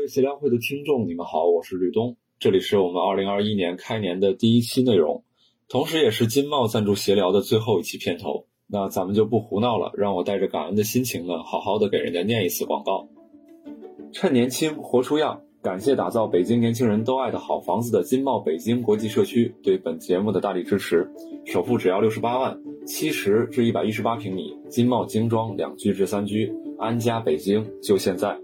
位协聊会的听众，你们好，我是吕东，这里是我们二零二一年开年的第一期内容，同时也是金茂赞助协聊的最后一期片头。那咱们就不胡闹了，让我带着感恩的心情呢，好好的给人家念一次广告。趁年轻活出样，感谢打造北京年轻人都爱的好房子的金茂北京国际社区对本节目的大力支持，首付只要六十八万，七十至一百一十八平米，金茂精装两居至三居，安家北京就现在。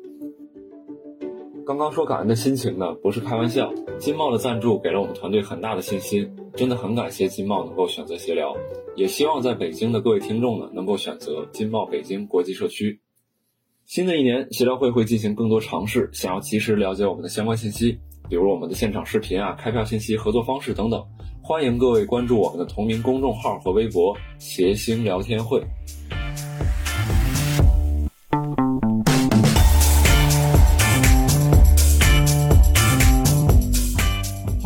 刚刚说感恩的心情呢，不是开玩笑。金茂的赞助给了我们团队很大的信心，真的很感谢金茂能够选择协聊，也希望在北京的各位听众呢能够选择金茂北京国际社区。新的一年，协聊会会进行更多尝试，想要及时了解我们的相关信息，比如我们的现场视频啊、开票信息、合作方式等等，欢迎各位关注我们的同名公众号和微博“谐星聊天会”。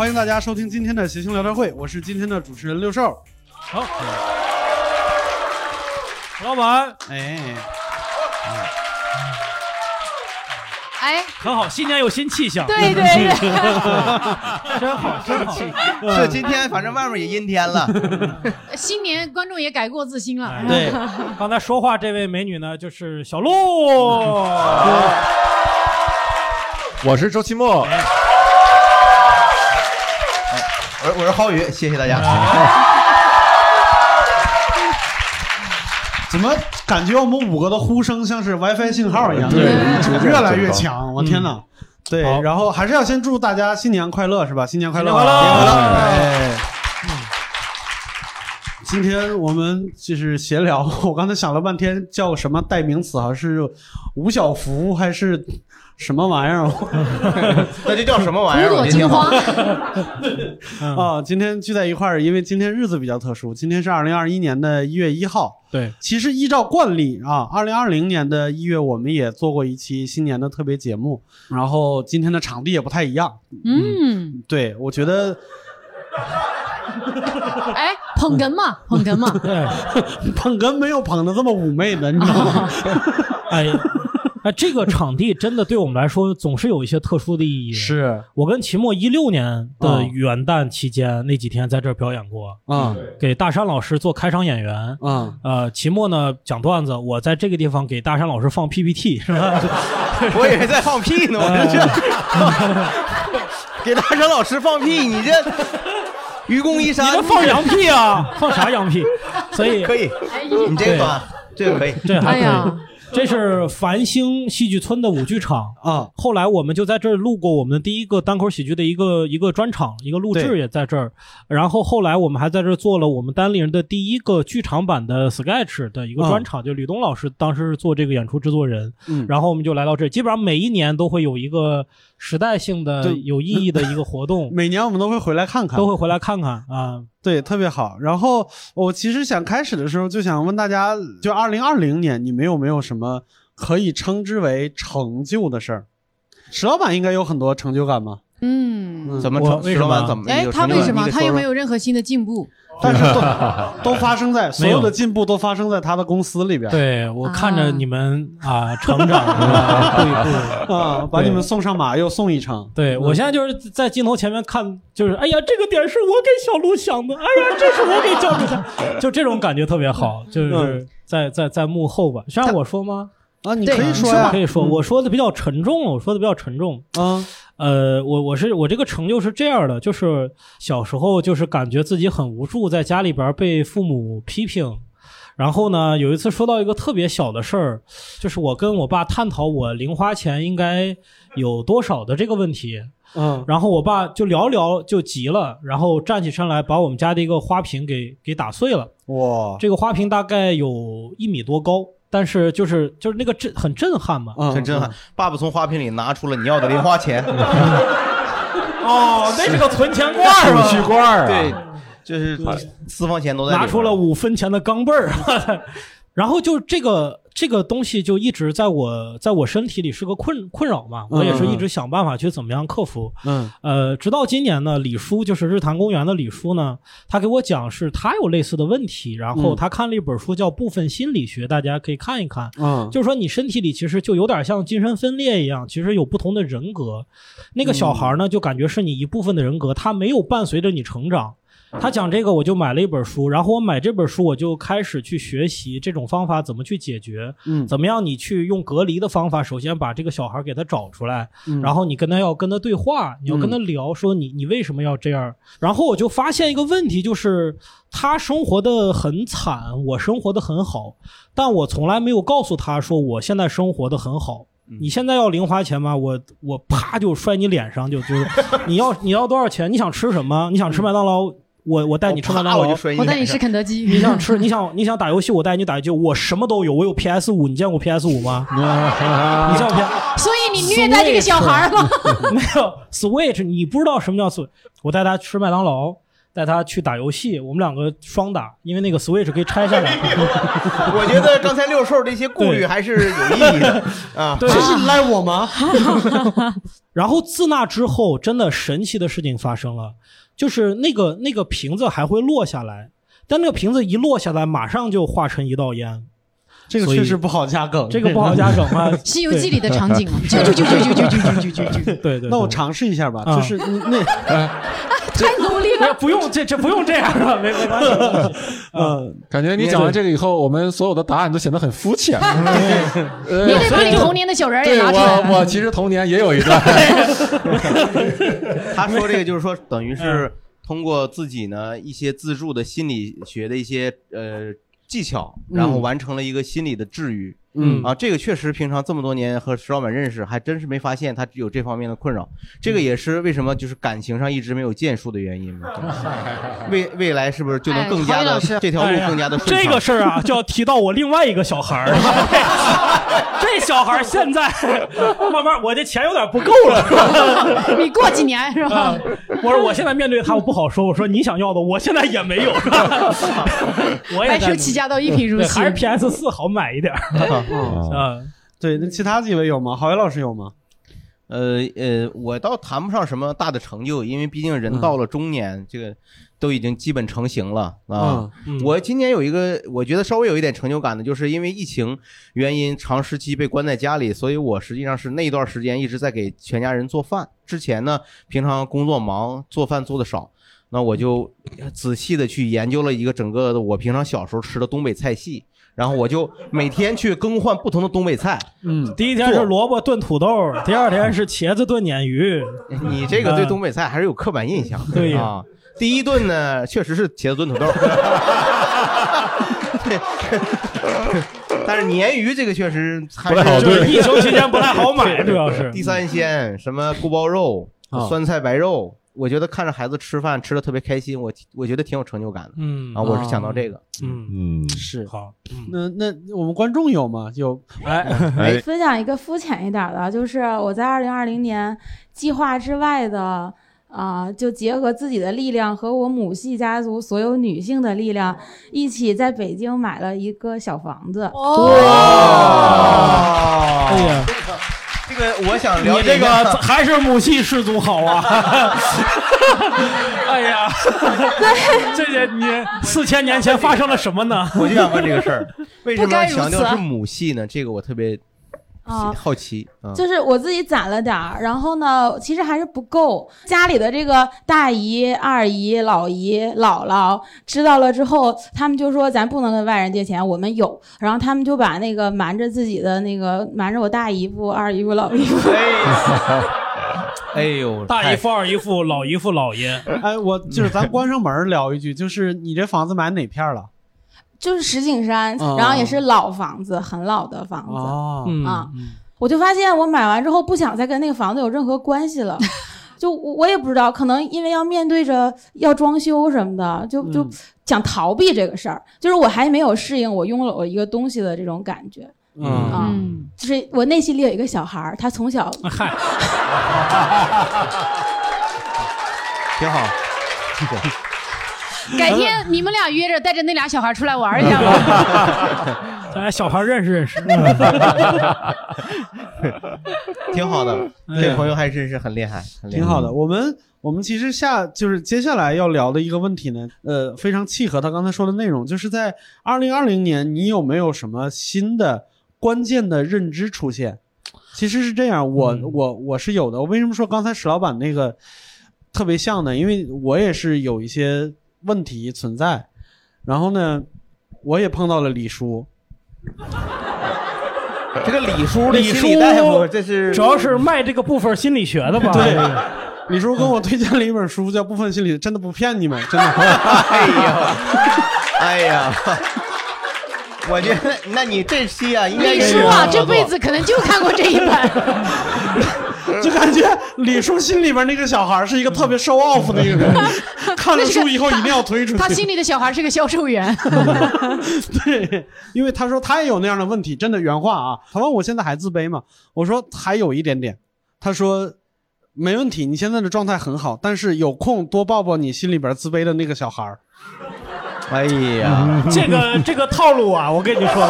欢迎大家收听今天的谐星聊天会，我是今天的主持人六兽。好，老板，哎，哎，很好，新年有新气象，对对对，真好，真好。是今天，反正外面也阴天了。新年观众也改过自新了。哎对，刚才说话这位美女呢，就是小鹿。我是周奇墨，我是我是浩宇，谢谢大家。怎么感觉我们五个的呼声像是 WiFi 信号一样，对越来越强，我天哪！对，然后还是要先祝大家新年快乐，是吧？新年快乐！新年快乐今天我们就是闲聊，我刚才想了半天叫什么代名词啊？是吴小福还是什么玩意儿？那就叫什么玩意儿？五朵金我觉得挺好。花，啊，今天聚在一块儿，因为今天日子比较特殊，今天是二零二一年的一月一号。对，其实依照惯例啊，二零二零年的一月我们也做过一期新年的特别节目，然后今天的场地也不太一样。嗯，对，我觉得哎，捧哏嘛，捧哏嘛，对，捧哏没有捧的这么妩媚的，你知道吗？哎，哎，这个场地真的对我们来说总是有一些特殊的意义。是我跟秦墨一六年的啊元旦期间那几天在这儿表演过，啊给大山老师做开场演员。啊，呃，秦墨呢讲段子，我在这个地方给大山老师放 PPT 是吧？我以为在放屁呢，我这这 给大山老师放屁，你这愚公移你山，这放羊屁啊？放啥羊屁？所以可以，哎你这个短，这个可以。这还可以。这是繁星戏剧村的舞剧场 啊。后来我们就在这儿录过我们的第一个单口喜剧的一个一个专场，一个录制也在这儿。然后后来我们还在这儿做了我们单立人的第一个剧场版的 sketch 的一个专场，就吕东老师当时是做这个演出制作人。嗯然后我们就来到这儿，基本上每一年都会有一个时代性的对。有意义的一个活动 每年我们都会回来看看，都会回来看看啊，对，特别好。然后我其实想开始的时候就想问大家，就二零二零年你们有没有什么可以称之为成就的事儿？石老板应该有很多成就感吧？嗯，怎么成？为什么石老板怎么？哎，他为什么？他又没？有任何新的进步？但是都 都发生在所有有的进步都发生在他的公司里边。对我看着啊你们啊成长啊一步一步。啊，把你们送上马又送一程。对我现在就是在镜头前面看，就是哎呀，这个点是我给小鹿想的，哎呀，这是我给教主想，就这种感觉特别好，就是在在在幕后吧，需要我说吗？啊，你可以说呀你可以说，我说的比较沉重了，我说的比较沉重。啊，呃，我我是我这个成就是这样的，就是小时候就是感觉自己很无助，在家里边被父母批评。然后呢，有一次说到一个特别小的事儿，就是我跟我爸探讨我零花钱应该有多少的这个问题。嗯然后我爸就聊聊就急了，然后站起身来把我们家的一个花瓶给给打碎了。哇，这个花瓶大概有一米多高，但是就是就是那个震很震撼嘛。嗯很震撼。爸爸从花瓶里拿出了你要的零花钱，哦，那是个存钱罐儿储蓄罐儿啊，对，就是私房钱都在里拿出了五分钱的钢镚儿。然后就这个这个东西就一直在我在我身体里是个困困扰嘛，我也是一直想办法去怎么样克服。嗯呃，直到今年呢，李叔就是日坛公园的李叔呢，他给我讲是他有类似的问题，然后嗯他看了一本书叫《部分心理学》，大家可以看一看。嗯，就是说，你身体里其实就有点像精神分裂一样，其实有不同的人格。那个小孩呢，就感觉是你一部分的人格，他没有伴随着你成长。他讲这个，我就买了一本书，然后我买这本书，我就开始去学习这种方法怎么去解决，嗯怎么样你去用隔离的方法，首先把这个小孩给他找出来，嗯然后你跟他要跟他对话，你要跟他聊，说你你为什么要这样？然后我就发现一个问题，就是他生活的很惨，我生活的很好，但我从来没有告诉他说我现在生活的很好。你现在要零花钱吗？我我啪就摔你脸上，就就是 你要你要多少钱？你想吃什么？你想吃麦当劳？我我带你吃麦当劳啪我我带你吃肯德基。你想吃？你想你想打游戏？我带你打游戏。我什么都有，我有 PS 五。你见过 PS 五吗？你见过 PS？所以你虐待这个小孩吗。没有 Switch，你不知道什么叫 Switch。我带他吃麦当劳，带他去打游戏，我们两个双打，因为那个 Switch 可以拆下来。我觉得刚才六兽这些顾虑还是有意义的 啊。对，这是赖我吗？然后自那之后，真的神奇的事情发生了，就是那个那个瓶子还会落下来，但那个瓶子一落下来，马上就化成一道烟。这个确实不好加梗，这个不好加梗啊，《西游记》里的场景嘛，啾啾啾啾啾啾啾啾啾啾啾，对对对。那我尝试一下吧，啊就是你那太努力了。不用这这不用这样了，没没关系。没关系呃，感觉你讲完这个以后，我们所有的答案都显得很肤浅。呃你得把你童年的小人儿也对拿出来我，我。其实童年也有一段。他说这个就是说，等于是通过自己呢一些自助的心理学的一些呃技巧，然后完成了一个心理的治愈。嗯啊，这个确实平常这么多年和石老板认识，还真是没发现他有这方面的困扰。这个也是为什么就是感情上一直没有建树的原因嘛。未未来是不是就能更加的这条路更加的顺畅？这个事儿啊，就要提到我另外一个小孩儿。这小孩儿现在 慢慢，我这钱有点不够了，是吧？你过几年是吧？我说我现在面对他，我不好说。我说你想要的，我现在也没有，是吧？我也白在手起家到一贫如洗对还。是 PS 四好买一点儿。嗯，啊，对，那其他几位有吗？郝宇老师有吗？呃呃，我倒谈不上什么大的成就，因为毕竟人嗯到了中年，这个都已经基本成型了啊。嗯嗯我今年有一个我觉得稍微有一点成就感的，就是因为疫情原因，长时期被关在家里，所以我实际上是那一段时间一直在给全家人做饭。之前呢，平常工作忙，做饭做的少，那我就仔细的去研究了一个整个的我平常小时候吃的东北菜系。然后我就每天去更换不同的东北菜，嗯，第一天是萝卜炖土豆，第二天是茄子炖鲶鱼。你这个对东北菜还是有刻板印象。对啊，第一顿呢确实是茄子炖土豆，但是鲶鱼这个确实还不太好是就是疫情期间不太好买，主要是。地三鲜，什么锅包肉、啊酸菜白肉，我觉得看着孩子吃饭吃的特别开心，我我觉得挺有成就感的嗯啊。我是想到这个，嗯，嗯，是。好，嗯，那那我们观众有吗？有，哎，哎，分享一个肤浅一点的，就是我在二零二零年计划之外的。啊、就结合自己的力量和我母系家族所有女性的力量，一起在北京买了一个小房子。哦，哎呀，这个我想了你这个还是母系氏族好啊！哎呀，这些你四千年前发生了什么呢？我就想问这个事儿，为什么不该如此强调是母系呢？这个我特别啊好奇啊。就是我自己攒了点儿，然后呢，其实还是不够。家里的这个大姨、二姨、老姨、姥姥知道了之后，他们就说咱不能跟外人借钱，我们有。然后他们就把那个瞒着自己的那个瞒着我大姨夫、二姨夫、老姨夫，哎呦，大姨夫、二姨夫、老姨夫、姥爷，哎，我 就是咱关上门聊一句，就是你这房子买哪片了？就是石景山，哦然后也是老房子，很老的房子。哦，嗯啊我就发现我买完之后不想再跟那个房子有任何关系了。就我我也不知道，可能因为要面对着要装修什么的，就就嗯想逃避这个事儿。就是我还没有适应我拥有了一个东西的这种感觉嗯就是我内心里有一个小孩儿，他从小嗨，挺好。改天你们俩约着带着那俩小孩出来玩一下吧。咱俩小孩认识认识。挺好的，哎这朋友还真是很厉害，很厉害挺好的。我们我们其实下就是接下来要聊的一个问题呢，呃，非常契合他刚才说的内容，就是在二零二零年，你有没有什么新的关键的认知出现？其实是这样，我、嗯我我是有的。我为什么说刚才史老板那个特别像呢？因为我也是有一些问题存在，然后呢，我也碰到了李叔，这个李叔李叔大夫，这是主要是卖这个部分心理学的吧？对，李叔跟我推荐了一本书，叫《部分心理》，真的不骗你们，真的。哎呀，哎呀，我觉得那你这期啊，应该是李叔啊，这辈子可能就看过这一本。就感觉李叔心里边那个小孩是一个特别 show off 的一个人，看了书以后一定要推出去。他心里的小孩是个销售员。对，因为他说他也有那样的问题，真的原话啊。他问我现在还自卑吗？我说还有一点点。他说没问题，你现在的状态很好，但是有空多抱抱你心里边自卑的那个小孩儿。哎呀，这个这个套路啊，我跟你说，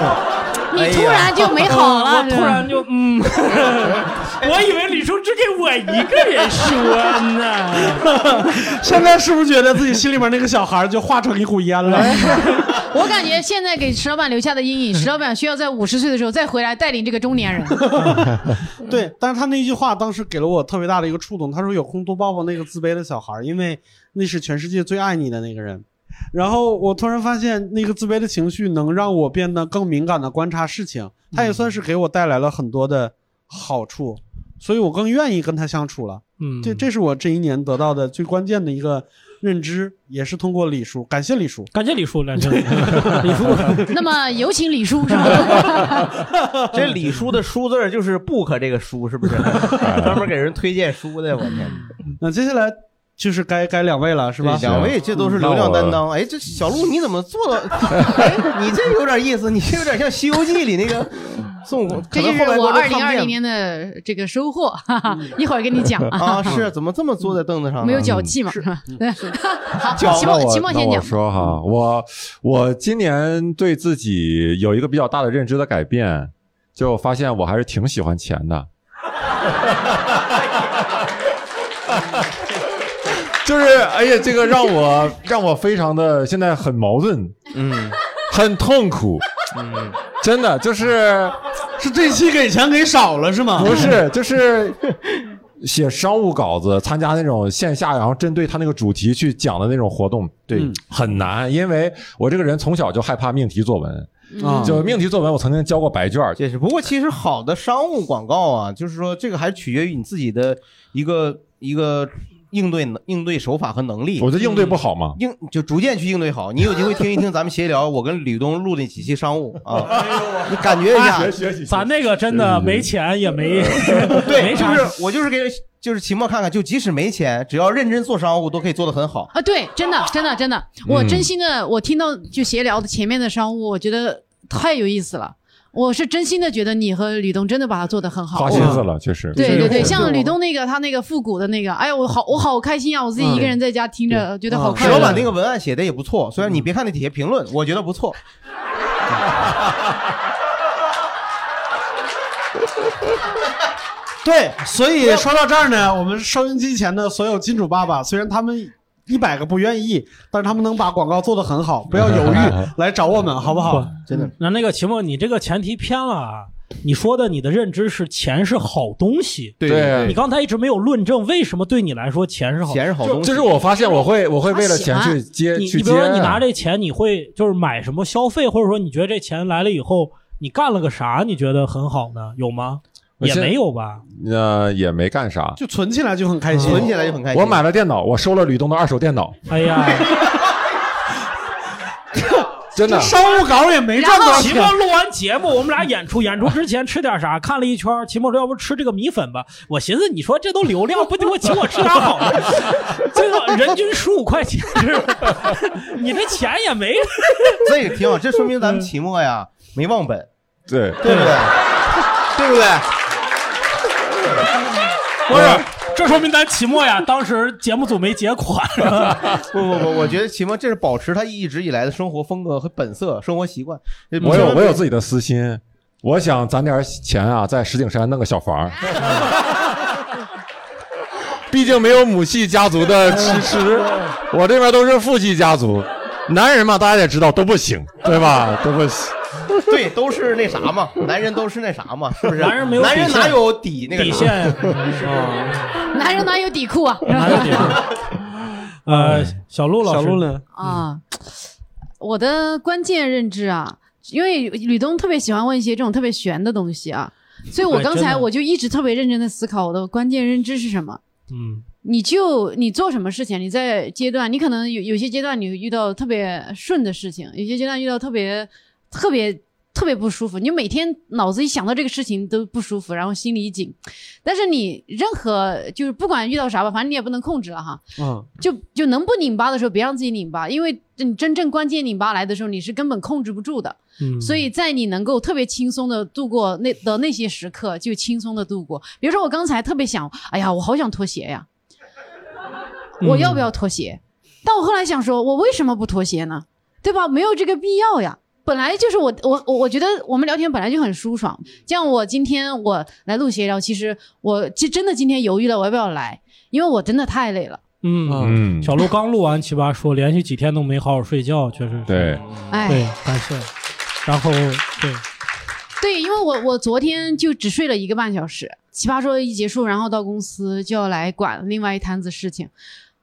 你突然就没好了，我突然就嗯，我以为李叔只给我一个人说呢。现在是不是觉得自己心里面那个小孩儿就化成一股烟了？我感觉现在给石老板留下的阴影，石老板需要在五十岁的时候再回来带领这个中年人。对，但是他那句话当时给了我特别大的一个触动。他说有空多抱抱那个自卑的小孩儿，因为那是全世界最爱你的那个人。然后我突然发现，那个自卑的情绪能让我变得更敏感的观察事情，它也算是给我带来了很多的好处，所以我更愿意跟他相处了。嗯，这这是我这一年得到的最关键的一个认知，也是通过李叔，感谢李叔。感谢李叔，感谢李叔。那么有请李叔是吧？这李叔的“叔”字就是 book 这个书，是不是？专门给人推荐书的，我天！那接下来就是该该两位了，是吧？两位这都是流量担当。哎，这小鹿你怎么做到？哎，你这有点意思，你这有点像《西游记》里那个孙悟空。这就是我二零二零年的这个收获，哈哈，一会儿跟你讲啊。是怎么这么坐在凳子上？没有脚气嘛？对。好，期那末期我那我末先讲。说哈，我我今年对自己有一个比较大的认知的改变，就发现我还是挺喜欢钱的。就是哎呀，这个让我让我非常的现在很矛盾，嗯，很痛苦，嗯，真的就是。是这期给钱给少了是吗？不是，就是写商务稿子，参加那种线下，然后针对他那个主题去讲的那种活动，对，嗯。很难，因为我这个人从小就害怕命题作文，啊就命题作文，我曾经交过白卷儿，这是。不过其实好的商务广告啊，就是说这个还取决于你自己的一个一个应对能应对手法和能力。我就应对不好吗。应就逐渐去应对好。你有机会听一听咱们闲聊，我跟吕东录那几期商务啊，你感觉一下。学学习，咱那个真的没钱也没对，没就是我就是给就是期末看看，就即使没钱，只要认真做商务，都可以做得很好。啊，对，真的，真的，真的，我真心的，我听到就闲聊的前面的商务，我觉得太有意思了。我是真心的觉得你和吕东真的把它做得很好。花心思了，确实。对对对，像吕东那个他那个复古的那个，哎呀，我好我好开心啊！我自己一个人在家听着，觉得好快乐。石老板那个文案写的也不错，虽然你别看那底下评论，我觉得不错。对，所以说到这儿呢，我们收音机前的所有金主爸爸，虽然他们一百个不愿意，但是他们能把广告做得很好，不要犹豫，来找我们，好不好？真的，那那个秦墨，你这个前提偏了啊！你说的你的认知是钱是好东西，对对你刚才一直没有论证为什么对你来说钱是好。钱是好东西。就是我发现我会我会为了钱去接你去接。你比如说你拿这钱，你会就是买什么消费，或者说你觉得这钱来了以后，你干了个啥？你觉得很好呢？有吗？也没有吧。呃也没干啥，就存起来就很开心，存起来就很开心。我买了电脑，我收了吕东的二手电脑，哎呀，真的。商务稿也没赚多少钱齐墨。录完节目，我们俩演出，演出之前吃点啥？看了一圈，期末说：“要不吃这个米粉吧？”我寻思，你说这都流量，不给我请我吃啥好的？这个人均十五块钱？你这钱也没。这个挺好，这说明咱们期末呀没忘本，对，对不对？对不对？不是，这说明咱期末呀，当时节目组没结款，不不不，我觉得齐梦这是保持他一直以来的生活风格和本色、生活习惯。我有我有自己的私心，我想攒点钱啊，在石景山弄个小房儿。毕竟没有母系家族的支持，我这边都是父系家族。男人嘛，大家也知道都不行，对吧？都不行。对，都是那啥嘛，男人都是那啥嘛，是不是？男人没有男人底线哪有底那个啥底线呀。男人哪有底裤啊？哪有底呃，小鹿老师，小鹿呢？啊，我的关键认知啊，因为吕东特别喜欢问一些这种特别玄的东西啊，所以我刚才我就一直特别认真的思考我的关键认知是什么。嗯你就你做什么事情，你在阶段，你可能有有些阶段你遇到特别顺的事情，有些阶段遇到特别特别特别不舒服，你每天脑子一想到这个事情都不舒服，然后心里一紧。但是你任何就是不管遇到啥吧，反正你也不能控制了哈。嗯，就就能不拧巴的时候，别让自己拧巴，因为你真正关键拧巴来的时候，你是根本控制不住的。嗯，所以在你能够特别轻松的度过那的那些时刻，就轻松的度过。比如说我刚才特别想，哎呀，我好想脱鞋呀，我要不要脱鞋？但我后来想说，我为什么不脱鞋呢？对吧？没有这个必要呀。本来就是我我我我觉得我们聊天本来就很舒爽，这样我今天我来录闲聊，其实我其实真的今天犹豫了我要不要来，因为我真的太累了。嗯，嗯，小鹿刚录完奇葩说，连续几天都没好好睡觉，确实是。对，哎，对，感谢。然后对，对，因为我我昨天就只睡了一个半小时，奇葩说一结束，然后到公司就要来管另外一摊子事情，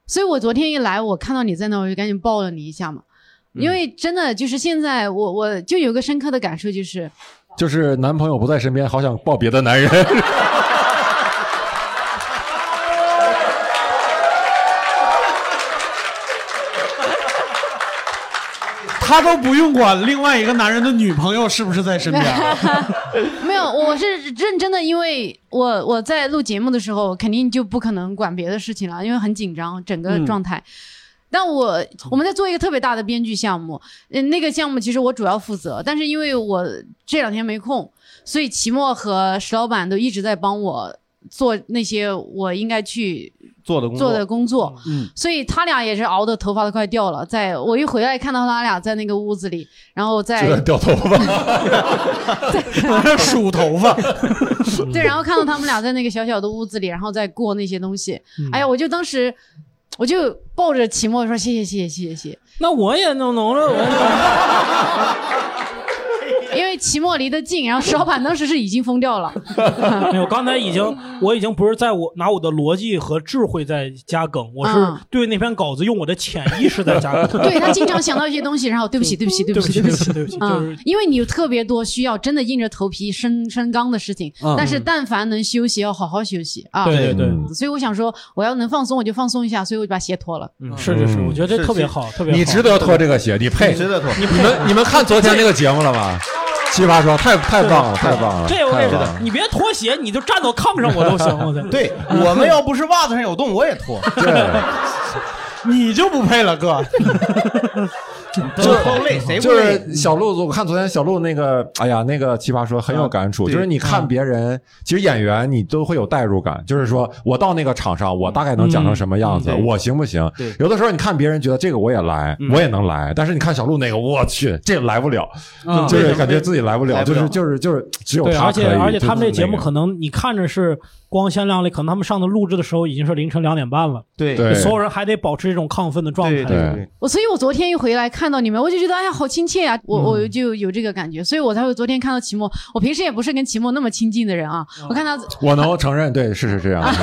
所以我昨天一来，我看到你在那，我就赶紧抱了你一下嘛，因为真的就是现在我我就有个深刻的感受，就是就是男朋友不在身边，好想抱别的男人。他都不用管另外一个男人的女朋友是不是在身边。没有，我是认真的，因为我我在录节目的时候，肯定就不可能管别的事情了，因为很紧张，整个状态。但我我们在做一个特别大的编剧项目，嗯，那个项目其实我主要负责，但是因为我这两天没空，所以齐墨和石老板都一直在帮我做那些我应该去做的工作。做的工作，嗯，所以他俩也是熬的头发都快掉了。在我一回来看到他俩在那个屋子里，然后在掉头发，数头发。对，然后看到他们俩在那个小小的屋子里，然后再过那些东西，哎呀，我就当时我就抱着齐墨说谢谢谢谢谢谢谢谢，那我也弄弄了，我因 为齐墨离得近，然后石老板当时是已经疯掉了，没有，刚才已经，我已经不是在我拿我的逻辑和智慧在加梗，我是嗯对那篇稿子用我的潜意识在加梗。对他经常想到一些东西，然后对不起对不起对不起对不起，对不起。对不起，就嗯是，因为你有特别多需要真的硬着头皮升升纲的事情，嗯但是但凡能休息，要好好休息啊。对对对，嗯所以我想说，我要能放松，我就放松一下，所以我就把鞋脱了。是是是，嗯我觉得特别好，特别好。你值得脱这个鞋，你配。值得脱。你们你们看昨天那个节目了吗？奇葩说太太棒了，太棒了，这我跟你说太棒了，你别脱鞋，你就站到炕上我都行，我操。对我们要不是袜子上有洞，我也脱。对，你就不配了，哥。就都累，谁不就？是小鹿，我看昨天小鹿那个，哎呀，那个奇葩说很有感触，就是你看别人，其实演员你都会有代入感，就是说我到那个场上，我大概能讲成什么样子，我行不行对？有的时候你看别人觉得这个我也来，嗯我也能来，但是你看小鹿那个，我去，这来不了，嗯就是感觉自己来不了，就是就是就是只有他，而他可以。且而且他们这节目可能你看着是光鲜亮丽，可能他们上的录制的时候已经是凌晨两点半了，对对所有人还得保持这种亢奋的状态。对对对，我所以，我昨天一回来看到你们，我就觉得哎呀，好亲切啊！我我就有这个感觉，所以我才会昨天看到齐墨。我平时也不是跟齐墨那么亲近的人啊，我看他我能承认，对，是是这样，是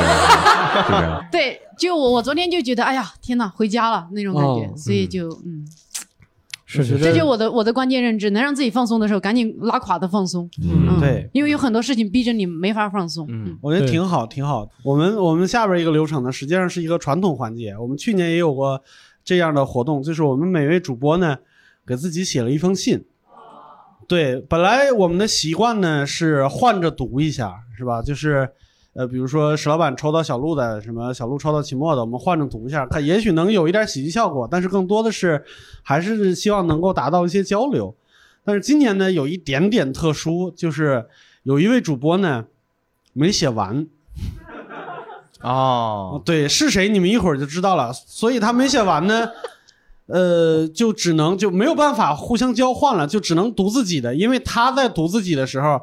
这样。对，就我我昨天就觉得哎呀，天哪，回家了那种感觉，哦所以就嗯，是是这就我的我的关键认知，能让自己放松的时候，赶紧拉垮的放松，嗯，对，因为有很多事情逼着你没法放松。嗯我觉得挺好，挺好。我们我们下边一个流程呢，实际上是一个传统环节。我们去年也有过这样的活动，就是我们每位主播呢给自己写了一封信。对，本来我们的习惯呢是换着读一下，是吧？就是呃，比如说石老板抽到小鹿的，什么小鹿抽到期末的，我们换着读一下，看也许能有一点喜剧效果，但是更多的是还是希望能够达到一些交流。但是今年呢，有一点点特殊，就是有一位主播呢没写完，哦，对，是谁你们一会儿就知道了。所以他没写完呢，呃，就只能就没有办法互相交换了，就只能读自己的，因为他在读自己的时候。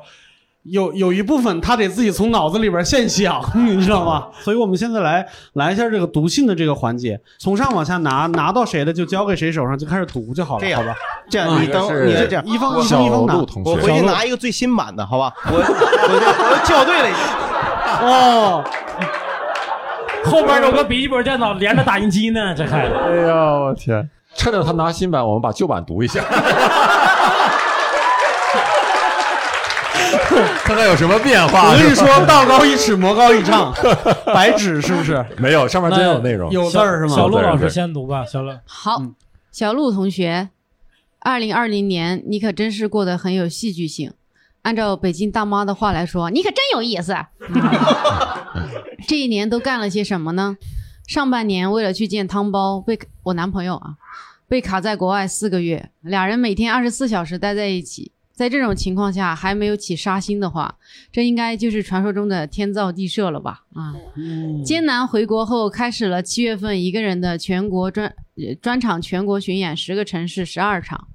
有有一部分他得自己从脑子里边现想，你知道吗？所以我们现在来来一下这个读信的这个环节，从上往下拿，拿到谁的就交给谁手上，就开始读就好了，这样好吧？这样嗯你等是你这样一方一小方一方拿我回去拿一个最新版的，好吧？我我我校对了一下。哦，后边有个笔记本电脑连着打印机呢，这孩子。哎呀，我天！趁着他拿新版，我们把旧版读一下，看看有什么变化。我跟你说，道高一尺，魔高一丈，白纸是不是？没有，上面真有内容。有字儿是吗？小鹿老师先读吧，小鹿。好，嗯小鹿同学，二零二零年你可真是过得很有戏剧性。按照北京大妈的话来说，你可真有意思。这一年都干了些什么呢？上半年为了去见汤包，被我男朋友啊，被卡在国外四个月，俩人每天二十四小时待在一起。在这种情况下还没有起杀心的话，这应该就是传说中的天造地设了吧？啊，艰难回国后，开始了七月份一个人的全国专呃专场全国巡演，十个城市十二场。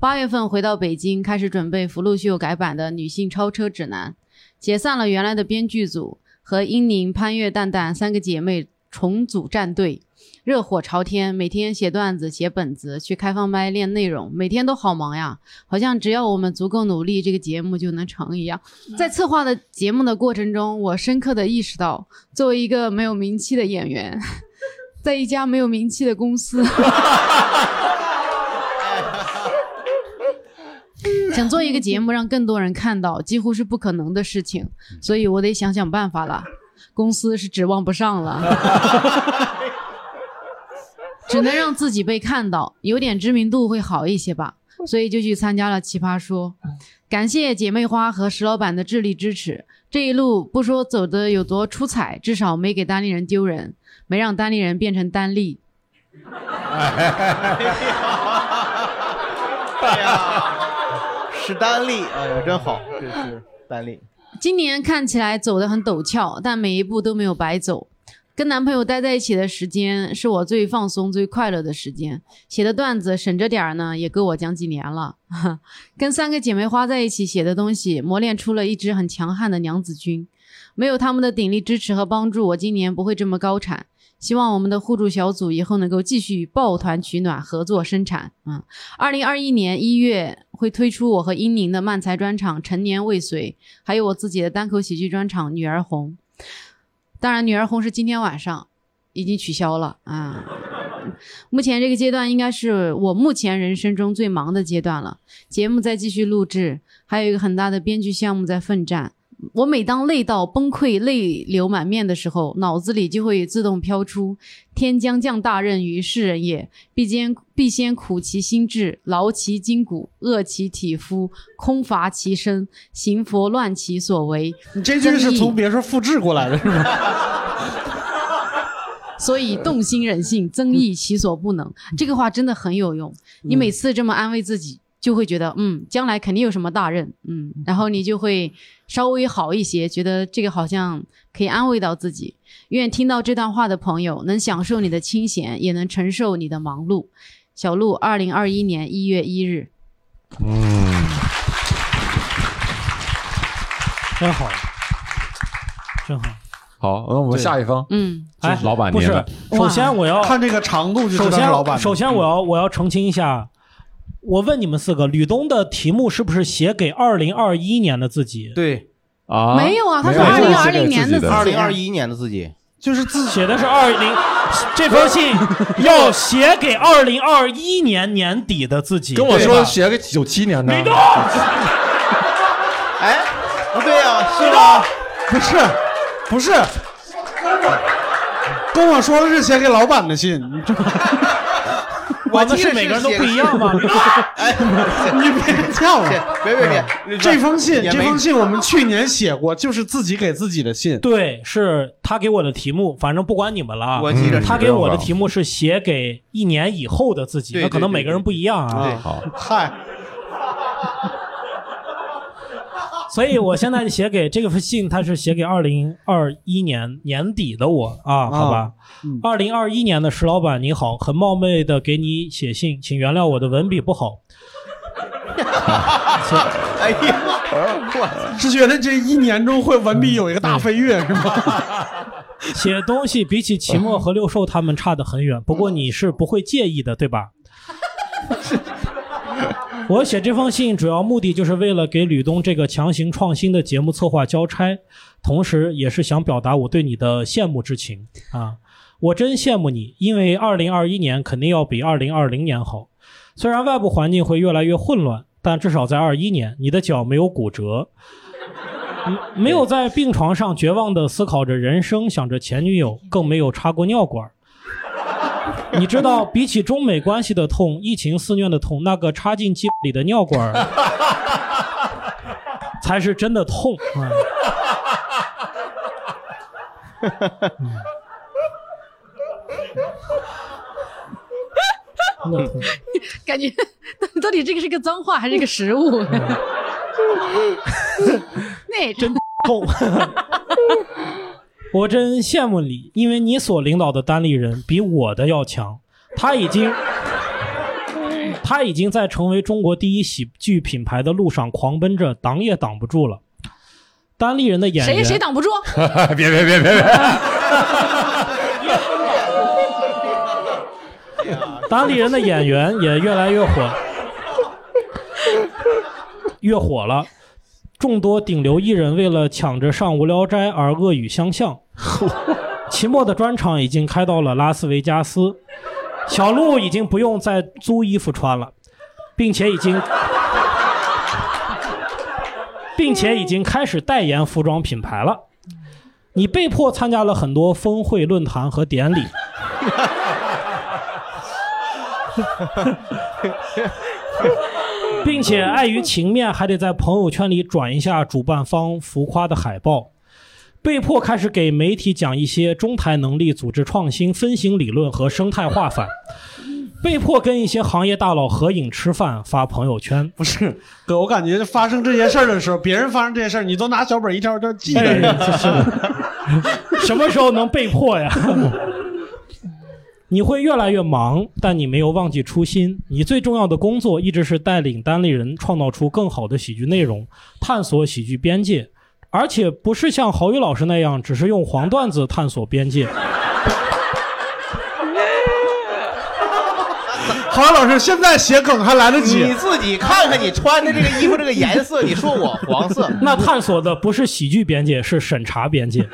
八月份回到北京，开始准备福禄秀改版的《女性超车指南》，解散了原来的编剧组，和英宁、潘越、蛋蛋三个姐妹重组战队，热火朝天，每天写段子、写本子，去开放麦练内容，每天都好忙呀，好像只要我们足够努力，这个节目就能成一样。在策划的节目的过程中，我深刻的意识到，作为一个没有名气的演员，在一家没有名气的公司，想做一个节目让更多人看到，几乎是不可能的事情，所以我得想想办法了。公司是指望不上了，只能让自己被看到，有点知名度会好一些吧。所以就去参加了《奇葩说》，感谢姐妹花和石老板的智力支持。这一路不说走的有多出彩，至少没给单立人丢人，没让单立人变成单立。哎呀，是单立，哎呀，真好，这是单立。今年看起来走得很陡峭，但每一步都没有白走。跟男朋友待在一起的时间是我最放松、最快乐的时间。写的段子省着点儿呢，也够我讲几年了。跟三个姐妹花在一起写的东西，磨练出了一支很强悍的娘子军。没有他们的鼎力支持和帮助，我今年不会这么高产。希望我们的互助小组以后能够继续抱团取暖，合作生产。嗯，二零二一年一月会推出我和英宁的漫才专场《陈年未遂》，还有我自己的单口喜剧专场《女儿红》。当然，《女儿红》是今天晚上已经取消了啊。目前这个阶段应该是我目前人生中最忙的阶段了。节目在继续录制，还有一个很大的编剧项目在奋战。我每当累到崩溃、泪流满面的时候，脑子里就会自动飘出“天将降大任于世人也，必先必先苦其心志，劳其筋骨，饿其体肤，空乏其身，行拂乱其所为。你这句是从别处复制过来的，是吗？所以动心忍性，增益其所不能。这个话真的很有用。你每次这么安慰自己，就会觉得嗯，将来肯定有什么大任，嗯，然后你就会稍微好一些，觉得这个好像可以安慰到自己。愿听到这段话的朋友能享受你的清闲，也能承受你的忙碌。小鹿，二零二一年一月一日。嗯，真好，真好。好，那我们下一封，嗯，哎，老板不是，首先我要看这个长度就首知道是老板的。首先我要我要澄清一下，我问你们四个，吕东的题目是不是写给二零二一年的自己？对，啊，没有啊他说这个是2020年的二零二一年的自己，就是自写的是二零，这封信要写给二零二一年年底的自己。跟我说写给九七年的，吕东，哎，不对呀，是吗？不是不是，跟我说的是写给老板的信，你知道吗？我们记得是每个人都不一样吗？哎，你别跳了。别别别，这封信，这封信我们去年写过，就是自己给自己的信。对，是他给我的题目，反正不管你们了啊。我记着嗯他给我的题目是写给一年以后的自己，对那可能每个人不一样啊。对好，嗨，所以我现在写给这个信，它是写给二零二一年年底的我啊，好吧嗯。二零二一年的石老板你好，很冒昧的给你写信，请原谅我的文笔不好。哎呀，我是觉得这一年中会文笔有一个大飞跃是吗？写东西比起秦墨和六兽他们差得很远，不过你是不会介意的，对吧？我写这封信主要目的就是为了给吕东这个强行创新的节目策划交差，同时也是想表达我对你的羡慕之情啊！我真羡慕你，因为二零二一年肯定要比二零二零年好。虽然外部环境会越来越混乱，但至少在二一年，你的脚没有骨折，没有在病床上绝望地思考着人生，想着前女友，更没有插过尿管。你知道，比起中美关系的痛、疫情肆虐的痛，那个插进鸡里的尿管儿才是真的痛啊！真的痛。感觉 到底这个是个脏话还是一个食物？那真痛。我真羡慕你，因为你所领导的单立人比我的要强。他已经，他已经在成为中国第一喜剧品牌的路上狂奔着，挡也挡不住了。单立人的演员谁谁挡不住？别别别别别！单立人的演员也越来越火，越火了。众多顶流艺人为了抢着上《无聊斋》而恶语相向。期末的专场已经开到了拉斯维加斯，小鹿已经不用再租衣服穿了，并且已经，并且已经开始代言服装品牌了。你被迫参加了很多峰会、论坛和典礼。并且碍于情面，还得在朋友圈里转一下主办方浮夸的海报，被迫开始给媒体讲一些中台能力、组织创新、分型理论和生态化反，被迫跟一些行业大佬合影吃饭、发朋友圈。不是哥，我感觉发生这些事儿的时候，别人发生这些事儿，你都拿小本一条一条记着。什么时候能被迫呀？你会越来越忙，但你没有忘记初心。你最重要的工作一直是带领单立人创造出更好的喜剧内容，探索喜剧边界，而且不是像郝宇老师那样，只是用黄段子探索边界。郝宇老师，现在写梗还来得及你。自己看看你穿的这个衣服这个颜色，你说我黄色，那探索的不是喜剧边界，是审查边界。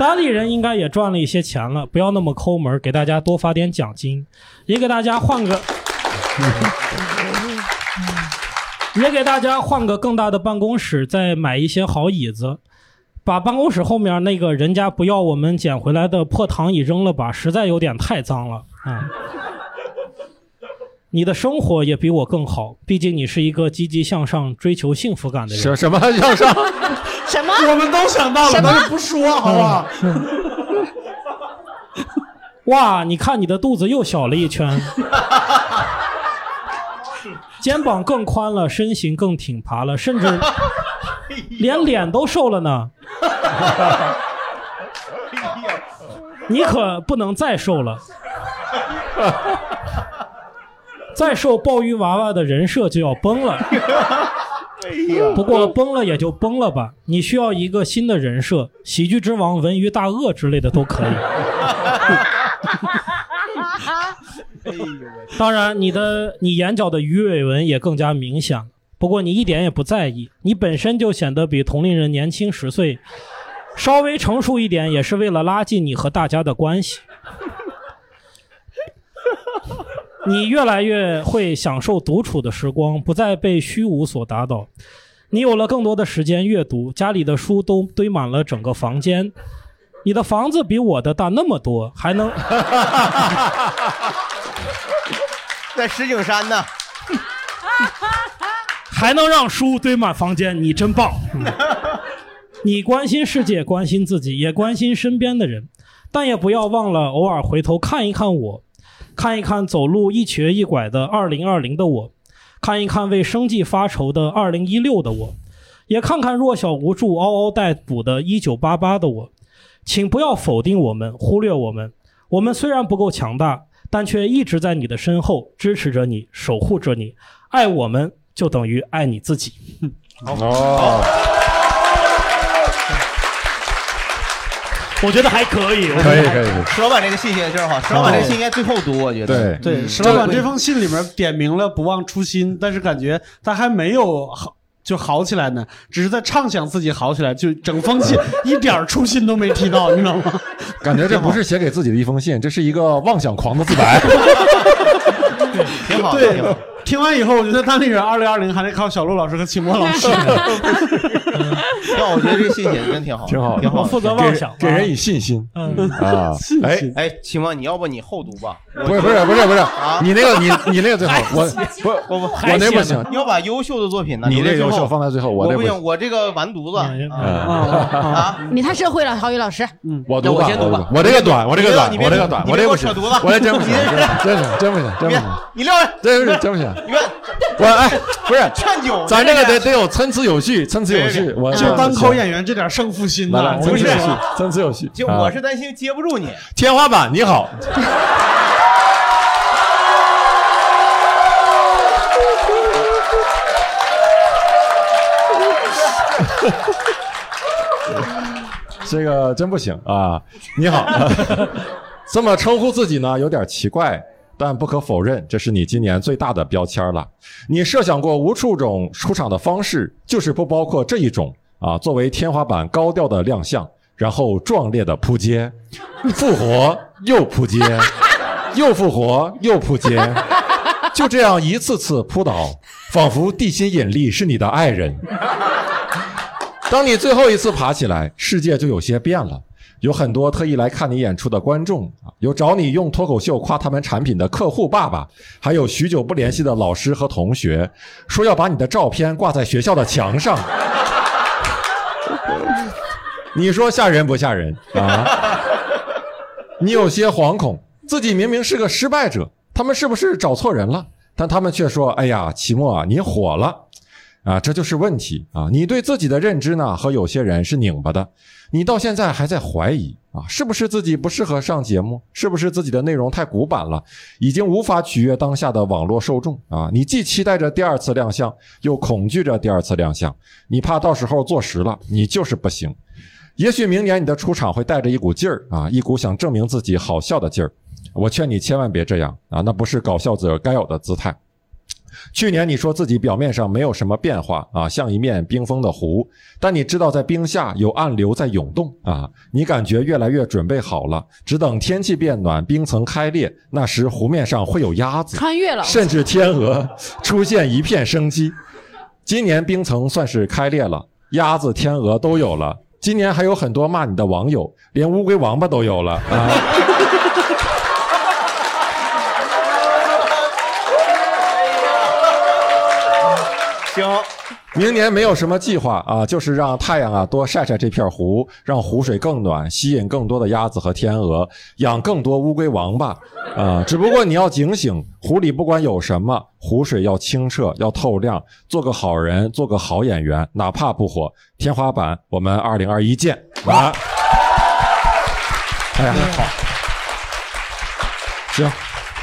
单立人应该也赚了一些钱了，不要那么抠门，给大家多发点奖金，也给大家换个，也给大家换个更大的办公室，再买一些好椅子，把办公室后面那个人家不要我们捡回来的破躺椅扔了吧，实在有点太脏了啊。你的生活也比我更好，毕竟你是一个积极向上、追求幸福感的人。什什么向上？什么？我们都想到了，但是不说，好不好？哇，你看你的肚子又小了一圈，肩膀更宽了，身形更挺拔了，甚至 连脸都瘦了呢。你可不能再瘦了，再受鲍鱼娃娃的人设就要崩了。不过崩了也就崩了吧，你需要一个新的人设，喜剧之王、文娱大鳄之类的都可以。当然，你的你眼角的鱼尾纹也更加明显。不过你一点也不在意，你本身就显得比同龄人年轻十岁，稍微成熟一点也是为了拉近你和大家的关系。你越来越会享受独处的时光，不再被虚无所打倒。你有了更多的时间阅读，家里的书都堆满了整个房间。你的房子比我的大那么多，还能 在石景山呢。还能让书堆满房间，你真棒。嗯 你关心世界，关心自己，也关心身边的人，但也不要忘了偶尔回头看一看我，看一看走路一瘸一拐的二零二零的我，看一看为生计发愁的二零一六的我，也看看弱小无助、嗷嗷待哺的一九八八的我。请不要否定我们，忽略我们。我们虽然不够强大，但却一直在你的身后支持着你，守护着你。爱我们就等于爱你自己。哦，我觉得还可以，我觉可以得还可以可以，石老板这个信写的真好，石老板这个信应该最后读，我觉得。对对，石老板这封信里面点明了不忘初心，但是感觉他还没有好就好起来呢，只是在畅想自己好起来，就整封信 一点儿初心都没提到，你知道吗？感觉这不是写给自己的一封信，这是一个妄想狂的自白。挺好，对挺好。听完以后，我觉得单立人二零二零还得靠小鹿老师和秦墨老师。那我觉得这个信写的真挺好，挺好，挺好。负责妄想，给人以信心。嗯，啊！哎，哎，秦墨，你要不你后读吧？不是不是不是不是。啊，你那个你你那个最好，我不我不，我那不行，你要把优秀的作品呢，你这留在最后优秀放在最后。我不行，我这个完犊子嗯。啊。啊！你太社会了，郝宇老师。我读吧，我先读吧我这个短，我这个短，你别我这个短，我这个不行给我扯犊子，我这真不行，真是真不行，真不行，，你撂下，真是真不行。我哎，不是，劝酒，咱这个得得有参差有序，参差有序。我就单口演员这点胜负心参不是差有序，参差有序。就啊我是担心接不住你。天花板，你好。这个真不行啊！你好，这么称呼自己呢，有点奇怪，但不可否认，这是你今年最大的标签了。你设想过无数种出场的方式，就是不包括这一种啊，作为天花板高调的亮相，然后壮烈的扑街，复活又扑街，又复活又扑街，就这样一次次扑倒，仿佛地心引力是你的爱人。当你最后一次爬起来，世界就有些变了。有很多特意来看你演出的观众啊，有找你用脱口秀夸他们产品的客户爸爸，还有许久不联系的老师和同学，说要把你的照片挂在学校的墙上。你说吓人不吓人啊？你有些惶恐，自己明明是个失败者，他们是不是找错人了？但他们却说：“哎呀，齐墨啊，你火了。”啊，这就是问题啊！你对自己的认知呢，和有些人是拧巴的。你到现在还在怀疑啊，是不是自己不适合上节目？是不是自己的内容太古板了，已经无法取悦当下的网络受众啊？你既期待着第二次亮相，又恐惧着第二次亮相，你怕到时候坐实了，你就是不行。也许明年你的出场会带着一股劲儿啊，一股想证明自己好笑的劲儿。我劝你千万别这样啊，那不是搞笑者该有的姿态。去年你说自己表面上没有什么变化啊，像一面冰封的湖，但你知道在冰下有暗流在涌动啊，你感觉越来越准备好了，只等天气变暖，冰层开裂，那时湖面上会有鸭子，穿越了，甚至天鹅出现一片生机。今年冰层算是开裂了，鸭子、天鹅都有了。今年还有很多骂你的网友，连乌龟、王八都有了啊！明年没有什么计划啊，就是让太阳啊多晒晒这片湖，让湖水更暖，吸引更多的鸭子和天鹅，养更多乌龟、王八啊。只不过你要警醒，湖里不管有什么，湖水要清澈，要透亮，做个好人，做个好演员，哪怕不火，天花板我们二零二一见晚安！哎呀，好，行，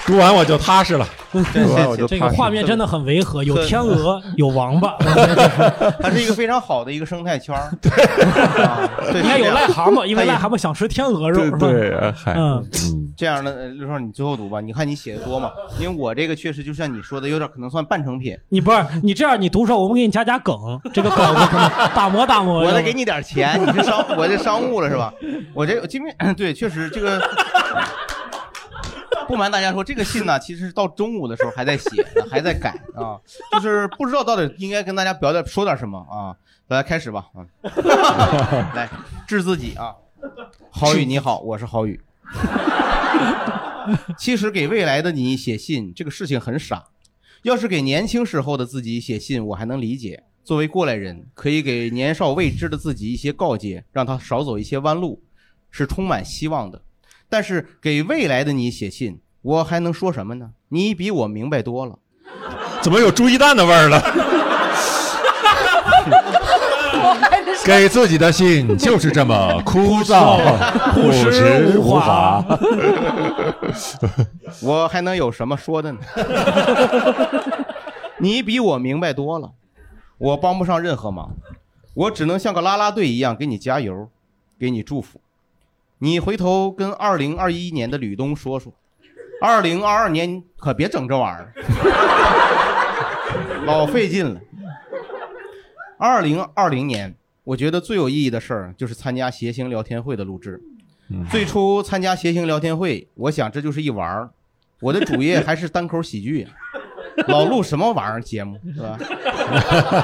读完我就踏实了。这个画面真的很违和，有天鹅，有王八 它是一个非常好的一个生态圈对，应该有癞蛤蟆，因为癞蛤蟆想吃天鹅肉，对嗯嗯。这样的，呃刘少，你最后读吧。你看你写的多嘛？因为我这个确实就像你说的，有点可能算半成品。你不是你这样，你读少，我们给你加加梗，这个稿子打磨打磨。我再给你点钱，你是商，我这商务了是吧？我这今天 对，确实这个。不瞒大家说，这个信呢，其实是到中午的时候还在写呢，还在改啊，就是不知道到底应该跟大家表点说点什么啊。来，开始吧啊！来，治自己啊！郝宇你好，我是郝宇。其实给未来的你写信这个事情很傻，要是给年轻时候的自己写信，我还能理解。作为过来人，可以给年少未知的自己一些告诫，让他少走一些弯路，是充满希望的。但是给未来的你写信，我还能说什么呢？你比我明白多了。怎么有猪一蛋的味儿了？给自己的信就是这么 枯燥、朴实无华。我还能有什么说的呢？你比我明白多了，我帮不上任何忙，我只能像个啦啦队一样给你加油，给你祝福。你回头跟二零二一年的吕东说说，二零二二年可别整这玩意儿，老费劲了。二零二零年，我觉得最有意义的事儿就是参加谐星聊天会的录制。最初参加谐星聊天会，我想这就是一玩儿，我的主业还是单口喜剧呀，老录什么玩意儿节目是吧？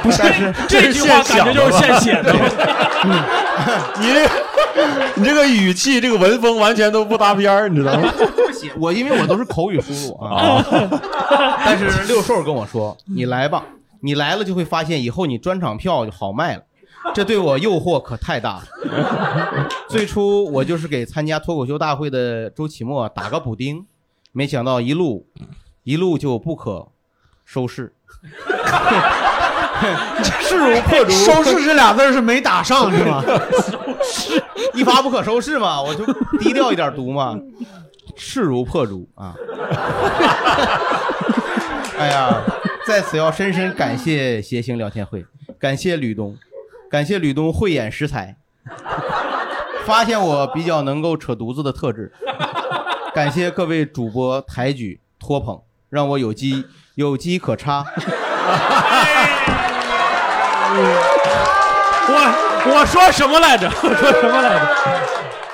不是，但是这句话感觉就是现写的。你这 你这个语气、这个文风完全都不搭边儿，你知道吗？我，因为我都是口语输入啊。但是六兽跟我说：“你来吧，你来了就会发现以后你专场票就好卖了。”这对我诱惑可太大了。最初我就是给参加脱口秀大会的周奇墨打个补丁，没想到一路一路就不可收拾，势如破竹。收拾这俩字儿是没打上是吧？一发不可收拾嘛，我就低调一点读嘛，势如破竹啊！哎呀，在此要深深感谢谐星聊天会，感谢吕东，感谢吕东慧眼识才，发现我比较能够扯犊子的特质，感谢各位主播抬举托捧，让我有机有机可插。我我说什么来着？我说什么来着？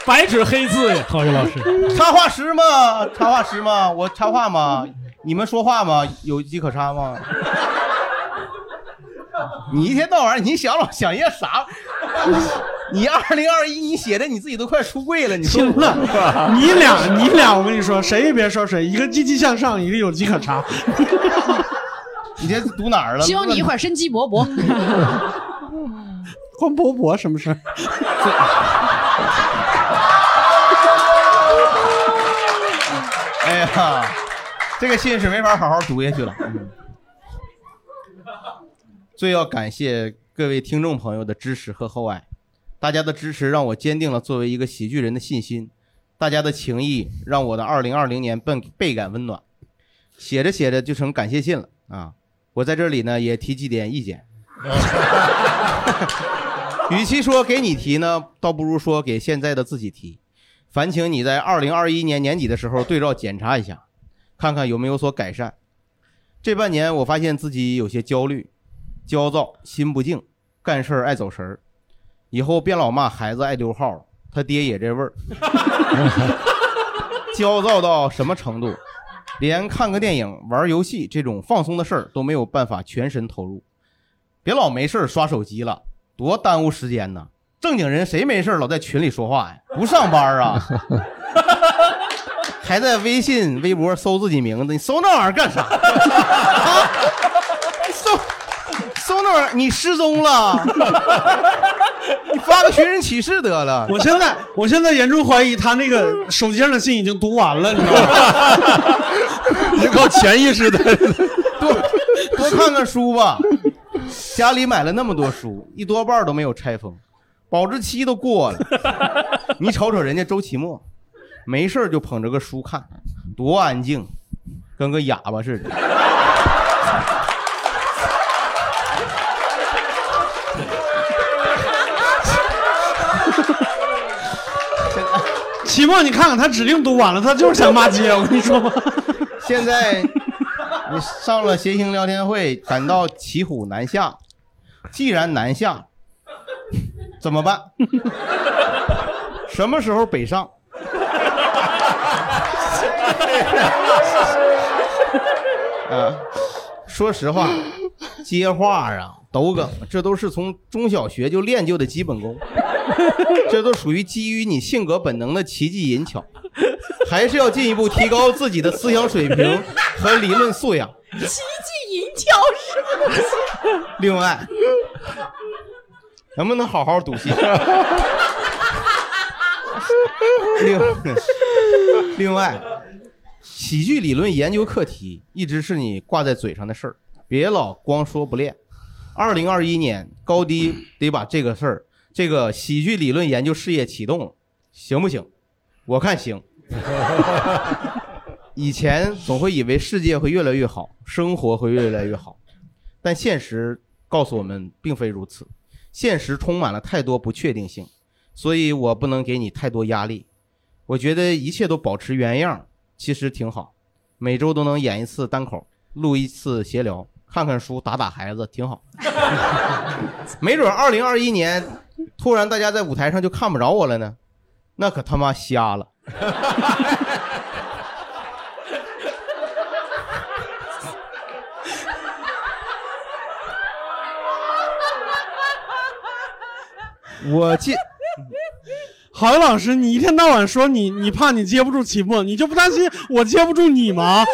白纸黑字呀，郝宇老师。插画师吗？插画师吗？我插画吗？你们说话吗？有机可插吗？你一天到晚你想老想些啥？你二零二一你写的你自己都快出柜了，你说行了，你俩你俩，我跟你说，谁也别说谁，一个积极向上，一个有机可插。你这读哪儿了？希望你一会儿生机勃勃。关博博什么事儿？哎呀，这个信是没法好好读下去了。嗯最要感谢各位听众朋友的支持和厚爱，大家的支持让我坚定了作为一个喜剧人的信心，大家的情谊让我的2020年倍倍感温暖。写着写着就成感谢信了啊！我在这里呢也提几点意见。与其说给你提呢，倒不如说给现在的自己提。烦请你在二零二一年年底的时候对照检查一下，看看有没有所改善。这半年我发现自己有些焦虑、焦躁、心不静，干事儿爱走神儿。以后别老骂孩子爱溜号，他爹也这味儿。焦躁到什么程度？连看个电影、玩游戏这种放松的事儿都没有办法全身投入。别老没事儿刷手机了，多耽误时间呢。正经人谁没事儿老在群里说话呀？不上班啊？还在微信、微博搜自己名字，你搜那玩意儿干啥？搜那玩意儿，你失踪了？你发个寻人启事得了。我现在我现在严重怀疑他那个手机上的信已经读完了，你知道吗？你靠潜意识的。多多看看书吧。家里买了那么多书，一多半都没有拆封，保质期都过了。你瞅瞅人家周奇墨，没事儿就捧着个书看，多安静，跟个哑巴似的。期末你看看他指定读完了，他就是想骂街，我跟你说吧。现在你上了谐星聊天会，感到骑虎难下。既然南下，怎么办？什么时候北上？啊，说实话，接话啊、抖梗，这都是从中小学就练就的基本功，这都属于基于你性格本能的奇技淫巧，还是要进一步提高自己的思想水平 和理论素养。奇迹银巧是不是？另外，能不能好好读戏？另另外，喜剧理论研究课题一直是你挂在嘴上的事儿，别老光说不练。二零二一年高低得把这个事儿，这个喜剧理论研究事业启动，行不行？我看行。以前总会以为世界会越来越好，生活会越来越好，但现实告诉我们并非如此。现实充满了太多不确定性，所以我不能给你太多压力。我觉得一切都保持原样，其实挺好。每周都能演一次单口，录一次闲聊，看看书，打打孩子，挺好。没准二零二一年突然大家在舞台上就看不着我了呢，那可他妈瞎了。我记，郝宇老师，你一天到晚说你你怕你接不住期末，你就不担心我接不住你吗？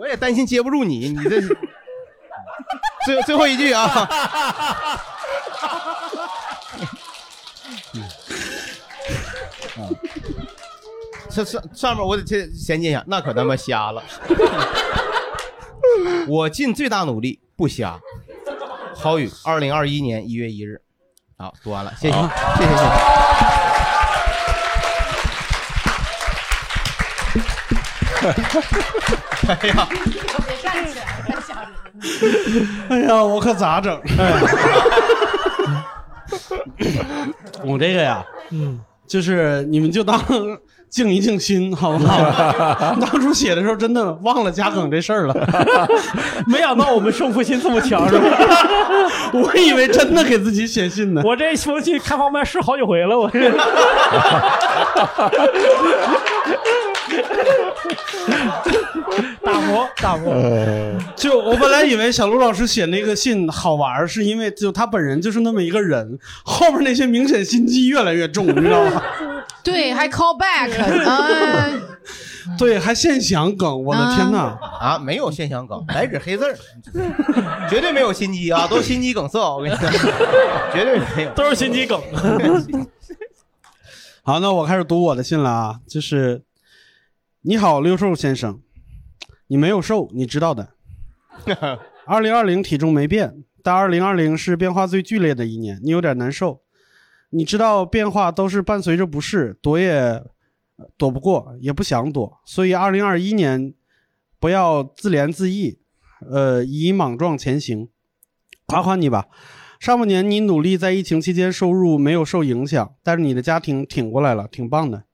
我也担心接不住你，你这最最后一句啊。这 上上面我得先衔接一下，那可他妈瞎了。我尽最大努力不瞎。郝宇，二零二一年一月一日。好，读完了，谢谢，谢谢，谢谢。哎呀，别站起来，别吓人。哎呀，我可咋整？我这个呀，嗯，就是你们就当静一静心，好不好？当初写的时候真的忘了加梗这事儿了，没想到我们胜负心这么强，是吧？我以为真的给自己写信呢。我这封信开放麦试好几回了，我这。大魔大魔，就我本来以为小卢老师写那个信好玩，是因为就他本人就是那么一个人，后面那些明显心机越来越重，你知道吗？对，还 call back，嗯，对，还现想梗，我的天哪！啊，没有现想梗，白纸黑字儿，绝对没有心机啊，都心肌梗塞，我跟你讲，绝对没有，都是心机梗。好，那我开始读我的信了啊，就是你好，六兽先生，你没有瘦，你知道的。二零二零体重没变，但二零二零是变化最剧烈的一年，你有点难受。你知道变化都是伴随着不适，躲也呃躲不过，也不想躲，所以二零二一年不要自怜自艾，呃，以莽撞前行。夸夸你吧，上半年你努力在疫情期间收入没有受影响，但是你的家庭挺过来了，挺棒的。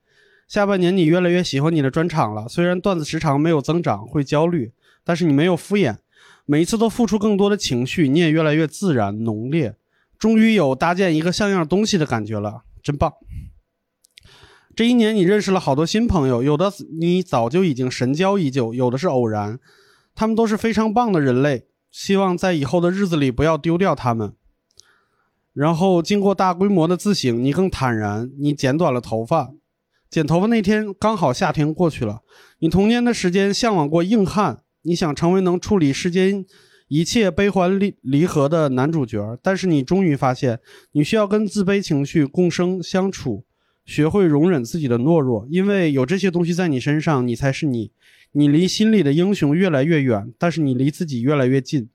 下半年你越来越喜欢你的专场了，虽然段子时长没有增长，会焦虑，但是你没有敷衍，每一次都付出更多的情绪，你也越来越自然浓烈，终于有搭建一个像样东西的感觉了，真棒。这一年你认识了好多新朋友，有的你早就已经神交已久，有的是偶然，他们都是非常棒的人类，希望在以后的日子里不要丢掉他们。然后经过大规模的自省，你更坦然，你剪短了头发。剪头发那天刚好夏天过去了，你童年的时间向往过硬汉，你想成为能处理世间一切悲欢离离合的男主角，但是你终于发现，你需要跟自卑情绪共生相处，学会容忍自己的懦弱，因为有这些东西在你身上，你才是你。你离心里的英雄越来越远，但是你离自己越来越近。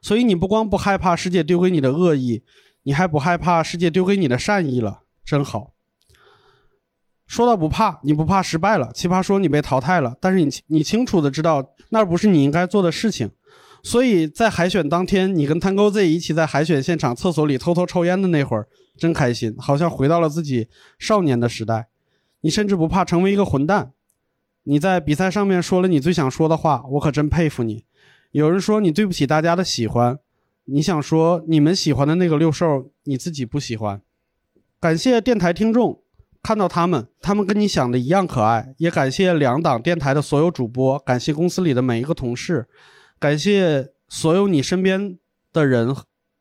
所以你不光不害怕世界丢给你的恶意，你还不害怕世界丢给你的善意了，真好。说到不怕，你不怕失败了，奇葩说你被淘汰了，但是你你清楚的知道那不是你应该做的事情，所以在海选当天，你跟 Tango Z 一起在海选现场厕所里偷偷抽烟的那会儿，真开心，好像回到了自己少年的时代。你甚至不怕成为一个混蛋，你在比赛上面说了你最想说的话，我可真佩服你。有人说你对不起大家的喜欢，你想说你们喜欢的那个六兽，你自己不喜欢。感谢电台听众，看到他们，他们跟你想的一样可爱。也感谢两档电台的所有主播，感谢公司里的每一个同事，感谢所有你身边的人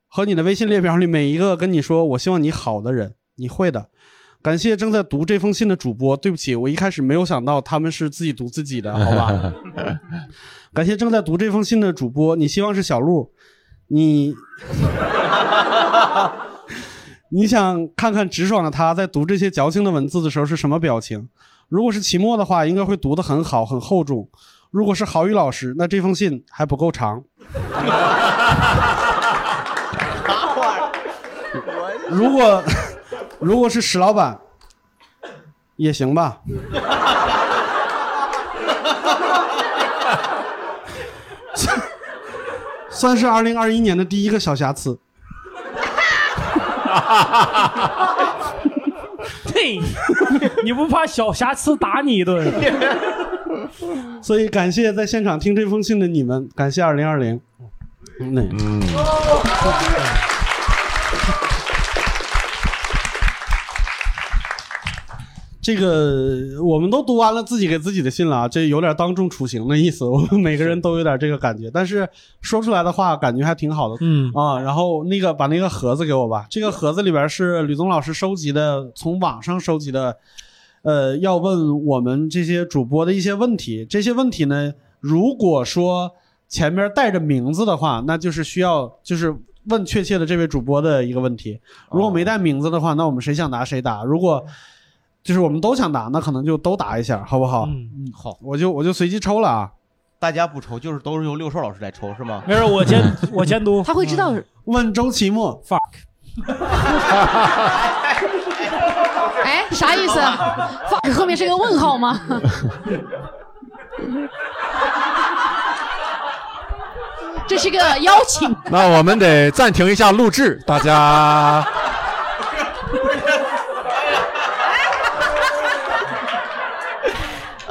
和你的微信列表里每一个跟你说我希望你好的人，你会的。感谢正在读这封信的主播，对不起，我一开始没有想到他们是自己读自己的，好吧？感谢正在读这封信的主播，你希望是小鹿，你你想看看直爽的他在读这些矫情的文字的时候是什么表情？如果是期末的话，应该会读得很好，很厚重；如果是郝宇老师，那这封信还不够长。如果如果是史老板，也行吧。算 算是二零二一年的第一个小瑕疵。嘿，你不怕小瑕疵打你一顿？所以感谢在现场听这封信的你们，感谢二零二零。那嗯，这个我们都读完了自己给自己的信了啊，这有点当众处刑的意思，我们每个人都有点这个感觉，但是说出来的话感觉还挺好的。嗯啊，然后那个把那个盒子给我吧，这个盒子里边是吕宗老师收集的，从网上收集的，呃，要问我们这些主播的一些问题。这些问题呢，如果说前面带着名字的话，那就是需要就是问确切的这位主播的一个问题。如果没带名字的话，那我们谁想答谁答。如果就是我们都想答，那可能就都答一下，好不好？嗯嗯，好，我就我就随机抽了啊。大家不抽，就是都是由六兽老师来抽，是吗？没事，我监我监督。他会知道。问周奇墨 fuck，哎，啥意思？fuck 后面是个问号吗？这是个邀请。那我们得暂停一下录制，大家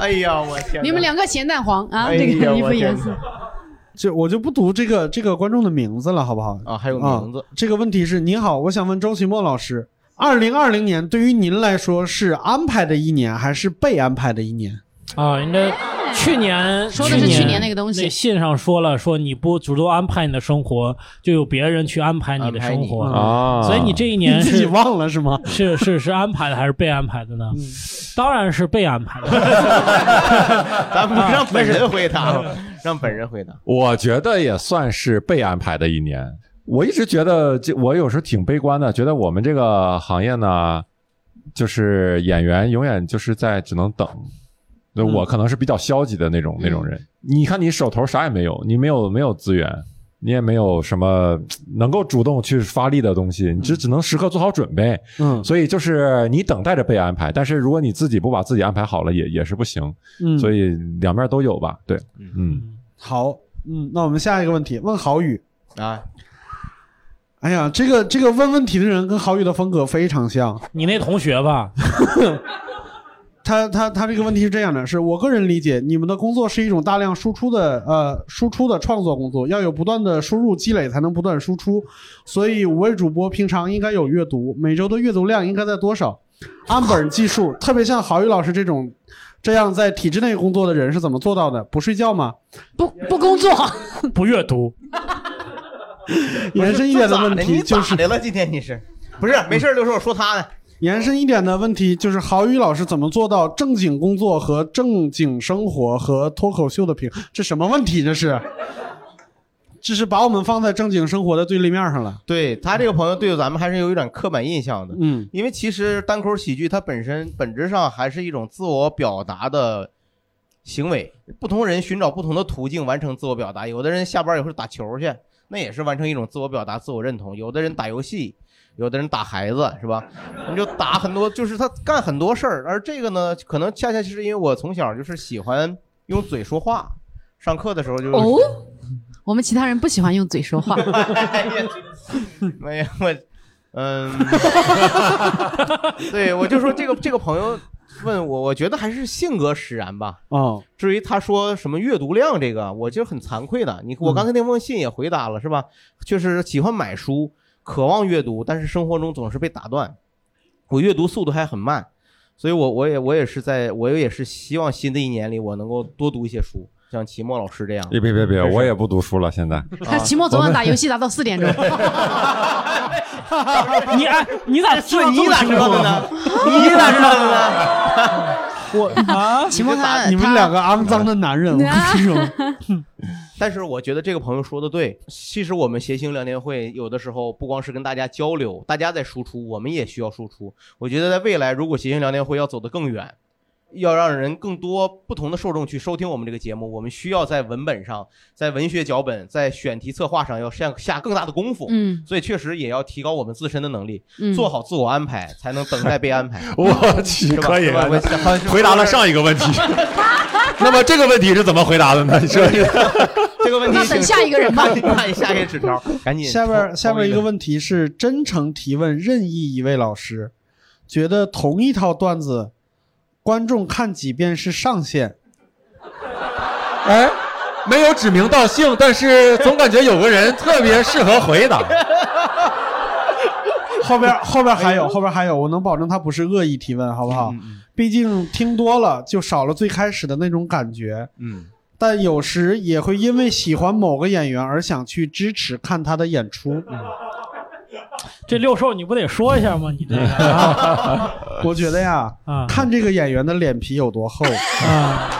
哎呀，我天！你们两个咸蛋黄啊，哎这个衣服颜色。这我就不读这个这个观众的名字了，好不好？啊，还有名字，这个问题是：您好，我想问周奇墨老师，二零二零年对于您来说是安排的一年还是被安排的一年？啊，你这去年说的是去年那个东西信上说了，说你不主动安排你的生活，就有别人去安排你的生活啊，所以你这一年你 自己忘了是吗？是是是安排的还是被安排的呢？当然是被安排的。咱们让本人回答，让本人回答。我觉得也算是被安排的一年。我一直觉得这，我有时候挺悲观的，觉得我们这个行业呢，就是演员永远就是在只能等。那嗯我可能是比较消极的那种、那种人。你看，你手头啥也没有，你没有没有资源，你也没有什么能够主动去发力的东西，你只只能时刻做好准备。嗯所以就是你等待着被安排，但是如果你自己不把自己安排好了，也也是不行。嗯，所以两面都有吧。对，嗯。好，嗯，那我们下一个问题问郝宇。啊，哎呀，这个这个问问题的人跟郝宇的风格非常像。你那同学吧，他他他这个问题是这样的，是我个人理解，你们的工作是一种大量输出的呃输出的创作工作，要有不断的输入积累才能不断输出，所以五位主播平常应该有阅读，每周的阅读量应该在多少？按本计数，特别像郝宇老师这种这样在体制内工作的人是怎么做到的？不睡觉吗？不不工作，不阅读，延伸一点的问题就是这咋的你了？今天你是不是没事儿？六兽，我说他呢。延伸一点的问题就是，郝宇老师怎么做到正经工作和正经生活和脱口秀的平？这什么问题？这是，这是把我们放在正经生活的对立面上了。对他这个朋友对咱们还是有一点刻板印象的，嗯因为其实单口喜剧它本身本质上还是一种自我表达的行为，不同人寻找不同的途径完成自我表达。有的人下班以后打球去，那也是完成一种自我表达、自我认同；有的人打游戏，有的人打孩子，是吧？你就打很多，就是他干很多事儿。而这个呢，可能恰恰是因为我从小就是喜欢用嘴说话，上课的时候就哦，我们其他人不喜欢用嘴说话。没有我，嗯，对我就说这个这个朋友问我，我觉得还是性格使然吧。哦，至于他说什么阅读量这个，我就很惭愧的。你我刚才那封信也回答了，是吧？就是喜欢买书，渴望阅读，但是生活中总是被打断。我阅读速度还很慢，所以我我也我也是在我也是希望新的一年里我能够多读一些书，像齐墨老师这样。别别别别，我也不读书了，现在。他期末昨晚打游戏打到四点钟，你哎，你咋知道 你咋知道的呢？你咋知道的呢？我啊，期末他你们两个肮脏的男人，我跟你说，但是我觉得这个朋友说的对，其实我们谐星聊天会有的时候不光是跟大家交流，大家在输出，我们也需要输出。我觉得在未来，如果谐星聊天会要走得更远，要让人更多不同的受众去收听我们这个节目，我们需要在文本上、在文学脚本、在选题策划上要下下更大的功夫。嗯所以确实也要提高我们自身的能力，嗯，做好自我安排，才能等待被安排。我去，是吧可以是吧我回答了上一个问题。那么这个问题是怎么回答的呢？你 说这个问题，那等下一个人吧请看下一个纸条，赶紧。下边下边一个，问题是真诚提问任意一位老师，觉得同一套段子，观众看几遍是上限？哎，没有指名道姓，但是总感觉有个人特别适合回答。后边后边还有后边还有，我能保证他不是恶意提问，好不好？嗯毕竟听多了就少了最开始的那种感觉，嗯，但有时也会因为喜欢某个演员而想去支持看他的演出。这六兽你不得说一下吗？你这个啊。我觉得呀，啊。看这个演员的脸皮有多厚，啊，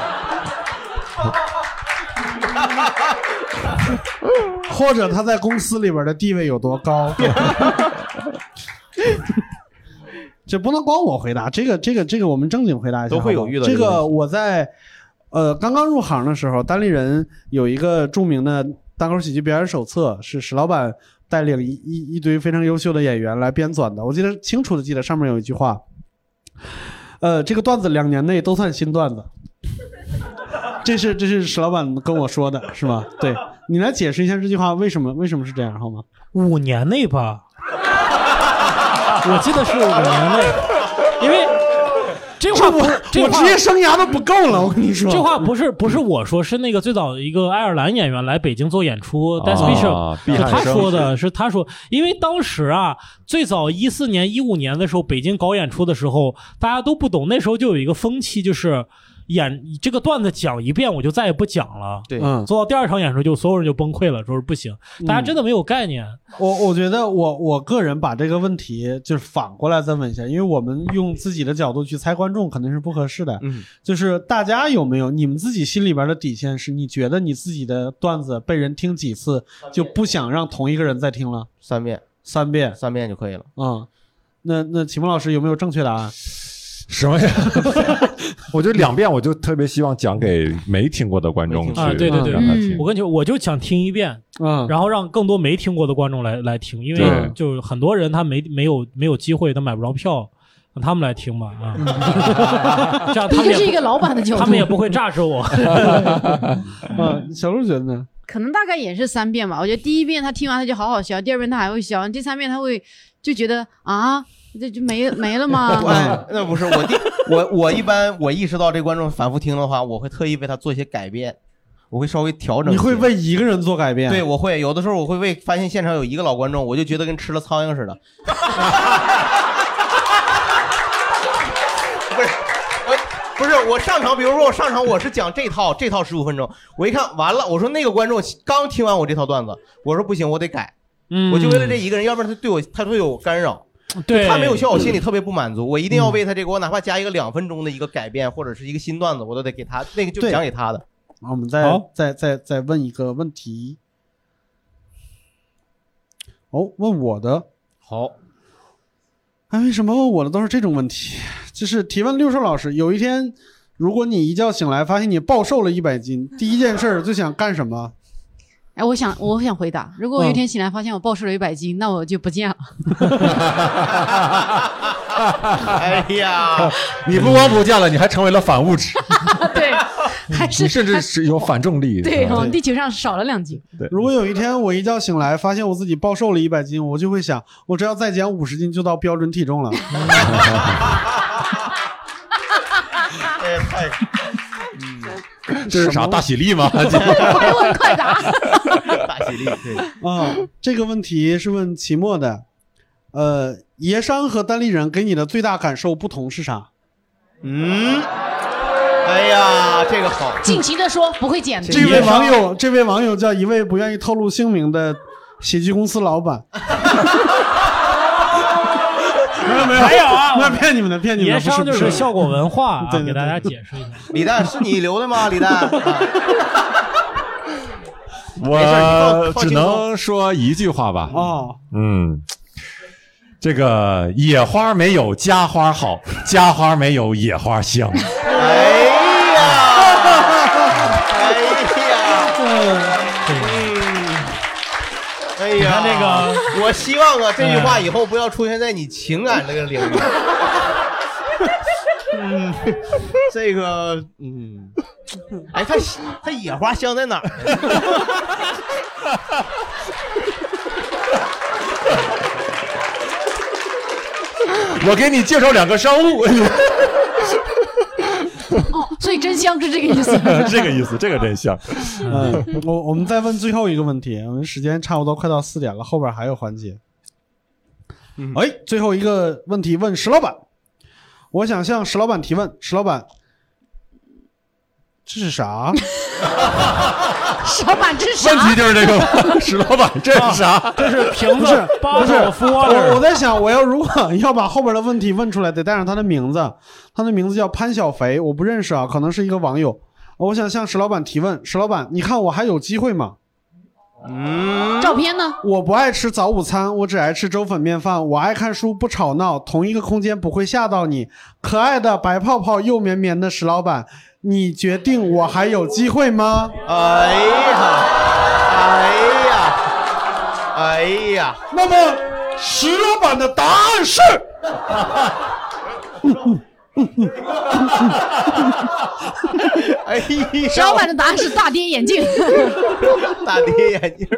或者他在公司里边的地位有多高。这不能光我回答，这个这个这个我们正经回答一下，都会有遇到这个我在呃刚刚入行的时候，单立人有一个著名的单口喜剧表演手册，是史老板带领一一一堆非常优秀的演员来编纂的。我记得清楚的记得上面有一句话，呃，这个段子两年内都算新段子。这是这是史老板跟我说的，是吗？对你来解释一下这句话为什么为什么是这样好吗？五年内吧，我记得是五年内，话不是这话我职业生涯都不够了，我跟你说。这话不是不是我说，是那个最早的一个爱尔兰演员来北京做演出 d a s 毕是他说的，是他说，因为当时啊，最早一四年、一五年的时候，北京搞演出的时候，大家都不懂，那时候就有一个风气，就是演这个段子讲一遍，我就再也不讲了。对，嗯，做到第二场演出，就所有人就崩溃了，说是不行，大家真的没有概念。我我觉得我我个人把这个问题就是反过来再问一下，因为我们用自己的角度去猜观众肯定是不合适的。嗯，就是大家有没有你们自己心里边的底线是？你觉得你自己的段子被人听几次就不想让同一个人再听了？三遍，三遍三遍就可以了。嗯、那那启蒙老师有没有正确答案？什么呀？我觉得两遍，我就特别希望讲给没听过的观众去，啊对对对嗯让他听。我跟你说，我就想听一遍，嗯，然后让更多没听过的观众来来听，因为就是很多人他没没有没有机会，他买不着票，让他们来听吧啊，这样他们这是一个老板的角不度，他们也不会炸着我。嗯，小鹿觉得呢？可能大概也是三遍吧。我觉得第一遍他听完他就好好笑，第二遍他还会笑，第三遍他会就觉得啊，这就没没了吗？哎，那不是我第我我一般我意识到这观众反复听的话，我会特意为他做一些改变，我会稍微调整一些。你会为一个人做改变？对，我会有的时候我会为发现现场有一个老观众，我就觉得跟吃了苍蝇似的。不是我，不是我上场，比如说我上场我是讲这套，这套十五分钟，我一看完了，我说那个观众刚听完我这套段子，我说不行，我得改，嗯，我就为了这一个人，要不然他对我他会有干扰。对他没有笑，我心里特别不满足。我一定要为他这个，我哪怕加一个两分钟的一个改变，或者是一个新段子，我都得给他那个就讲给他的。好，我们再好再再再问一个问题。哦，问我的，好，哎，为什么问我的都是这种问题？就是提问六兽老师，有一天，如果你一觉醒来发现你暴瘦了一百斤，第一件事儿最想干什么？哎，我想我想回答，如果我有一天醒来发现我暴瘦了一百斤，那我就不见了。哎呀，你不光不见了，你还成为了反物质，对，还是你甚至是有反重力。对，地球上少了两斤。对如果有一天我一觉醒来发现我自己暴瘦了一百斤，我就会想，我只要再减五十斤就到标准体重了。哎太 这是啥大喜力吗？快问快答。大喜力，对，啊，这个问题是问期末的。呃，爷商和单立人给你的最大感受不同是啥？嗯，哎呀，这个好，尽情的说，不会剪的。这位网友，这位网友叫一位不愿意透露姓名的喜剧公司老板。没有没有，还有啊。没有骗你们的，骗你们的，爷商就不是。效果文化啊，对对给大家解释一下。李诞是你留的吗？李诞，我只能说一句话吧。哦，嗯，这个野花没有家花好，家花没有野花香。哎呀，哎呀，嗯，哎呀，你看这个，我希望啊，这句话以后不要出现在你情感这个领域。嗯，这个，嗯，哎，他他野花香在哪儿？我给你介绍两个商务，哦，所以真香是这个意思。这个意思，这个真香。嗯，我我们再问最后一个问题，我们时间差不多快到四点了，后边还有环节。哎，最后一个问题问石老板，我想向石老板提问，石老板，这是啥？石老板这是啥？问题就是这个吗，石老板这是啥？这是瓶子不是，不是，我我在想，我要如果要把后边的问题问出来，得带上他的名字。他的名字叫潘小肥，我不认识啊，可能是一个网友。我想向石老板提问，石老板，你看我还有机会吗？嗯，照片呢？我不爱吃早午餐，我只爱吃粥粉面饭。我爱看书，不吵闹，同一个空间不会吓到你。可爱的白泡泡又绵绵的石老板，你决定我还有机会吗？哎呀，哎呀，哎呀，那么石老板的答案是。哎呀，石老板的答案是大跌眼镜。大跌眼镜。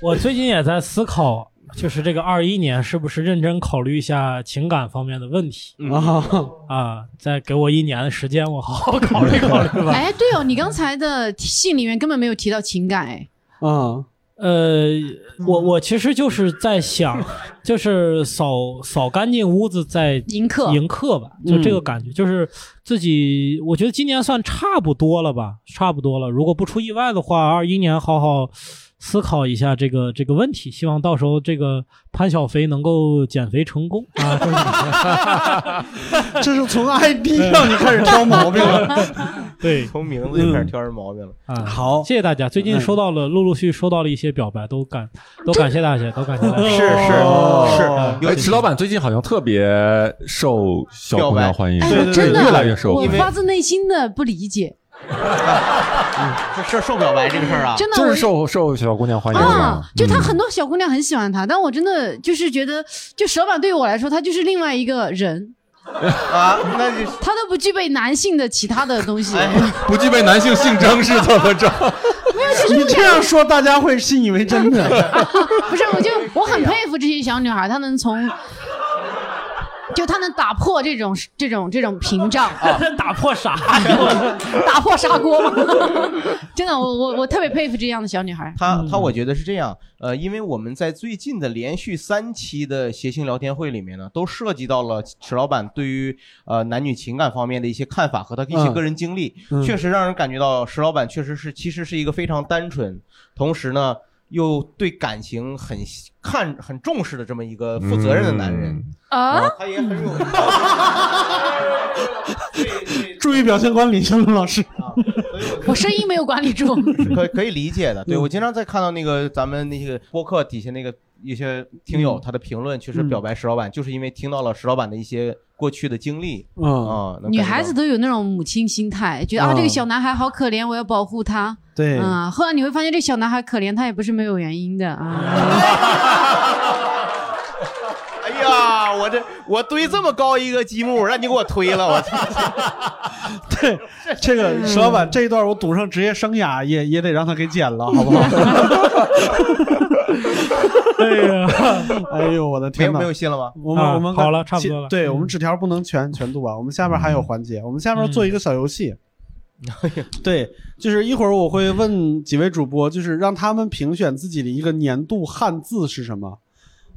我最近也在思考，就是这个二一年是不是认真考虑一下情感方面的问题？啊。啊？再给我一年的时间，我好好考虑考虑吧。哎，对哦，你刚才的信里面根本没有提到情感，哎，嗯，呃，我我其实就是在想，就是扫扫干净屋子再迎客。迎客吧，就这个感觉，就是自己，我觉得今年算差不多了吧，差不多了。如果不出意外的话，二一年好好思考一下这个这个问题，希望到时候这个潘小飞能够减肥成功 啊！这是从 ID 上就开始挑毛病了。对，从名字就开始挑人毛病了。啊，好，谢谢大家。最近收到了，陆陆续续收到了一些表白，都感都感谢大家，都感谢大家。是是哎，是，石老板最近好像特别受小姑娘欢迎，真的，越来越受我欢迎。发自内心的不理解，这事儿受表白这个事儿啊，真的，就是受受小姑娘欢迎啊就他很多小姑娘很喜欢他，但我真的就是觉得，就蛇板对于我来说，他就是另外一个人，啊，那就他都不具备男性的其他的东西。哎不具备男性性征是怎么着？没有你这样说，大家会信以为真的。不是，我就我很佩服这些小女孩，她能从，就他能打破这种这种这种屏障，打破啥呀？打破砂锅吗。真的，我我我特别佩服这样的小女孩。她她，我觉得是这样，呃，因为我们在最近的连续三期的谐星聊天会里面呢，都涉及到了石老板对于呃男女情感方面的一些看法和他一些嗯个人经历，嗯确实让人感觉到石老板确实是其实是一个非常单纯，同时呢又对感情很看很重视的这么一个负责任的男人。啊，他也很有。注意表现管理，小龙老师。啊，我我声音没有管理住。可 可以理解的。对嗯我经常在看到那个咱们那些播客底下那个一些听友嗯他的评论，确实表白石老板，就是因为听到了石老板的一些过去的经历嗯，啊。女孩子都有那种母亲心态，觉得啊嗯这个小男孩好可怜，我要保护他。对，嗯，后来你会发现这小男孩可怜，他也不是没有原因的啊。哎呀，我这我堆这么高一个积木，让你给我推了，我操！对，这个石老板这一段我赌上职业生涯，也也得让他给剪了，好不好？哎呀，哎呦，我的天哪有没！有信了吗？啊我们我们好了差不多了对嗯我们纸条不能全全读完，我们下面还有环节，我们下面做一个小游戏。对，就是一会儿我会问几位主播，就是让他们评选自己的一个年度汉字是什么。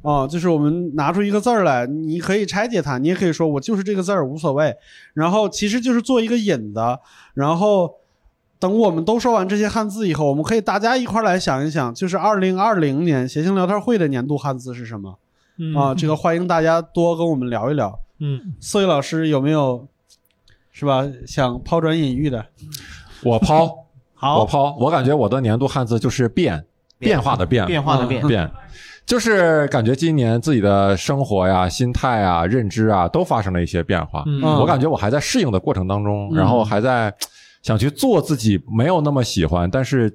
哦、就是我们拿出一个字儿来，你可以拆解它，你也可以说我就是这个字儿无所谓。然后其实就是做一个引子，然后等我们都说完这些汉字以后，我们可以大家一块儿来想一想，就是二零二零年谐星聊天会的年度汉字是什么？嗯。啊？这个欢迎大家多跟我们聊一聊。嗯，四位老师有没有是吧想抛砖引玉的？我抛，好。我，抛，我感觉我的年度汉字就是变，变化的变，变化的变。变。就是感觉今年自己的生活呀、心态啊、认知啊都发生了一些变化。嗯。我感觉我还在适应的过程当中，嗯。然后还在想去做自己没有那么喜欢，但是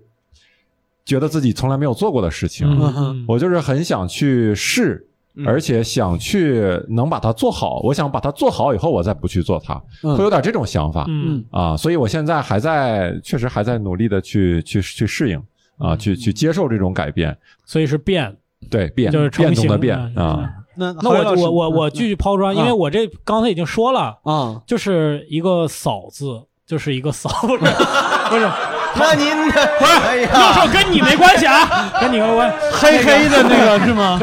觉得自己从来没有做过的事情。嗯。我就是很想去试，嗯。而且想去能把它做好。我想把它做好以后，我再不去做它，嗯。会有点这种想法。嗯。啊，所以我现在还在，确实还在努力的去去去适应啊，去去接受这种改变，所以是变，对变就是变动的变嗯啊，那那我我我我继继续抛砖，因为我这刚才已经说了，啊，就是一个扫字，就是一个扫，不 是不是，那您不是，哎教，授跟你没关系啊，跟你没关系，黑黑的那个是吗？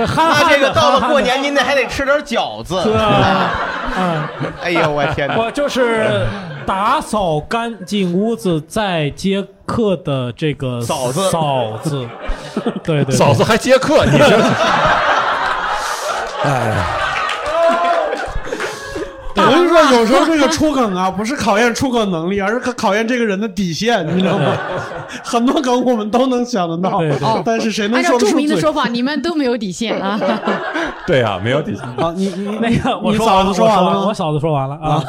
这个到了过年，您得还得吃点饺子。对啊，嗯。哎呦，我天哪！我就是打扫干净屋子再接客的这个嫂子。嫂子，对对对，嫂子还接客，你这，哎，我跟你说，有时候这个出梗啊，不是考验出梗能力，而是考验这个人的底线，你知道吗？很多梗我们都能想得到对对，但是谁能按照著说得出嘴？名的说法，你们都没有底线啊！对啊，没有底线。啊，你你那个我你嫂子说完了？我嫂子说完了啊。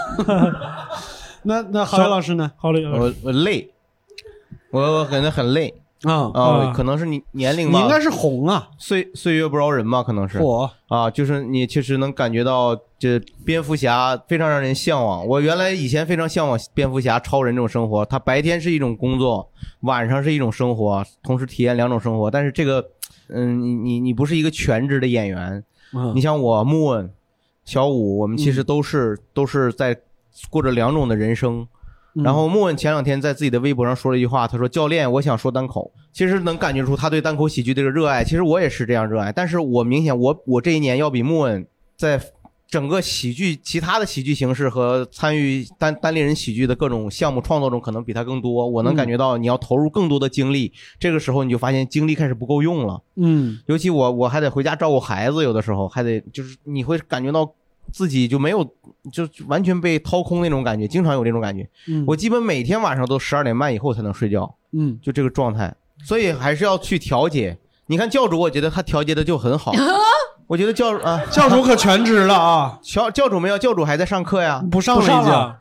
那那郝宇老师呢？好嘞，我我累，我我感觉很累啊，啊，啊。可能是你年龄吧，你应该是红啊，岁岁月不饶人吧，可能是。火。啊，就是你其实能感觉到，这蝙蝠侠非常让人向往。我原来以前非常向往蝙蝠侠、超人这种生活，他白天是一种工作，晚上是一种生活，同时体验两种生活。但是这个，嗯，你你你不是一个全职的演员，嗯。你像我木问、小五，我们其实都是、都是在过着两种的人生。嗯然后莫文前两天在自己的微博上说了一句话，他说：“教练，我想说单口。”其实能感觉出他对单口喜剧这个热爱。其实我也是这样热爱，但是我明显我我这一年要比莫文在整个喜剧其他的喜剧形式和参与单单立人喜剧的各种项目创作中，可能比他更多。我能感觉到你要投入更多的精力，这个时候你就发现精力开始不够用了。嗯尤其我我还得回家照顾孩子，有的时候还得就是你会感觉到自己就没有就完全被掏空那种感觉，经常有这种感觉。嗯，我基本每天晚上都十二点半以后才能睡觉，嗯就这个状态，所以还是要去调节。你看教主，我觉得他调节的就很好。我觉得教啊，教主可全职了啊，教教主没有，教主还在上课呀。不上了已经。上了，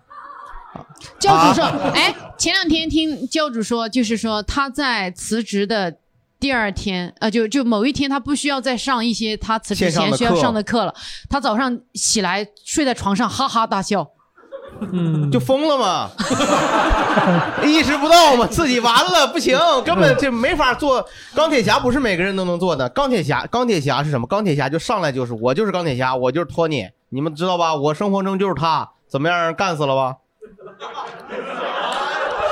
教主说，哎，前两天听教主说，就是说他在辞职的第二天，呃，就就某一天，他不需要再上一些他辞职前需要上的课了。他早上起来睡在床上哈哈大笑，嗯，就疯了嘛，意识不到嘛，自己完了，不行，根本就没法做。钢铁侠不是每个人都能做的。钢铁侠，钢铁侠是什么？钢铁侠就上来就是我就是钢铁侠，我就是托尼，你们知道吧？我生活中就是他，怎么样？干死了吧？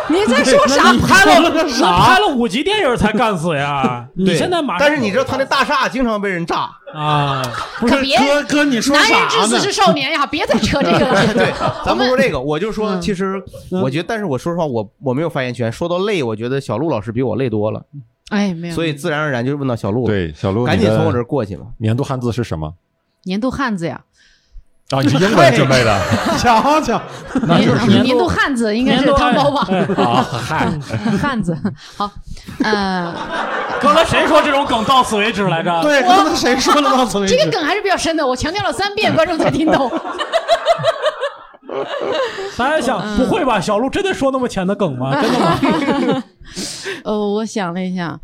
你在说啥？拍了个啥拍了五集电影才干死呀！你现在马上，但是你知道他那大厦经常被人炸，啊，不是可别哥哥，你说男人啥呢？至死是少年呀！别再扯这个了。对，咱不说这个，我就说，嗯其实我觉得，但是我说实话，我我没有发言权。说到累，我觉得小陆老师比我累多了，哎，没有。所以自然而然就问到小鹿，，对，小鹿，赶紧从我这儿过去吧。年度汉字是什么？年度汉字呀，啊，你是英文准备的 瞧瞧，年年年度汉子应该是汤包吧？啊？嗨，汉子，好，呃，刚才谁说这种梗到此为止来着？对，刚才谁说的到此为止？这个梗还是比较深的，我强调了三遍，观众才听懂。大家想，嗯不会吧？小鹿真的说那么浅的梗吗？真的吗？呃，我想了一下，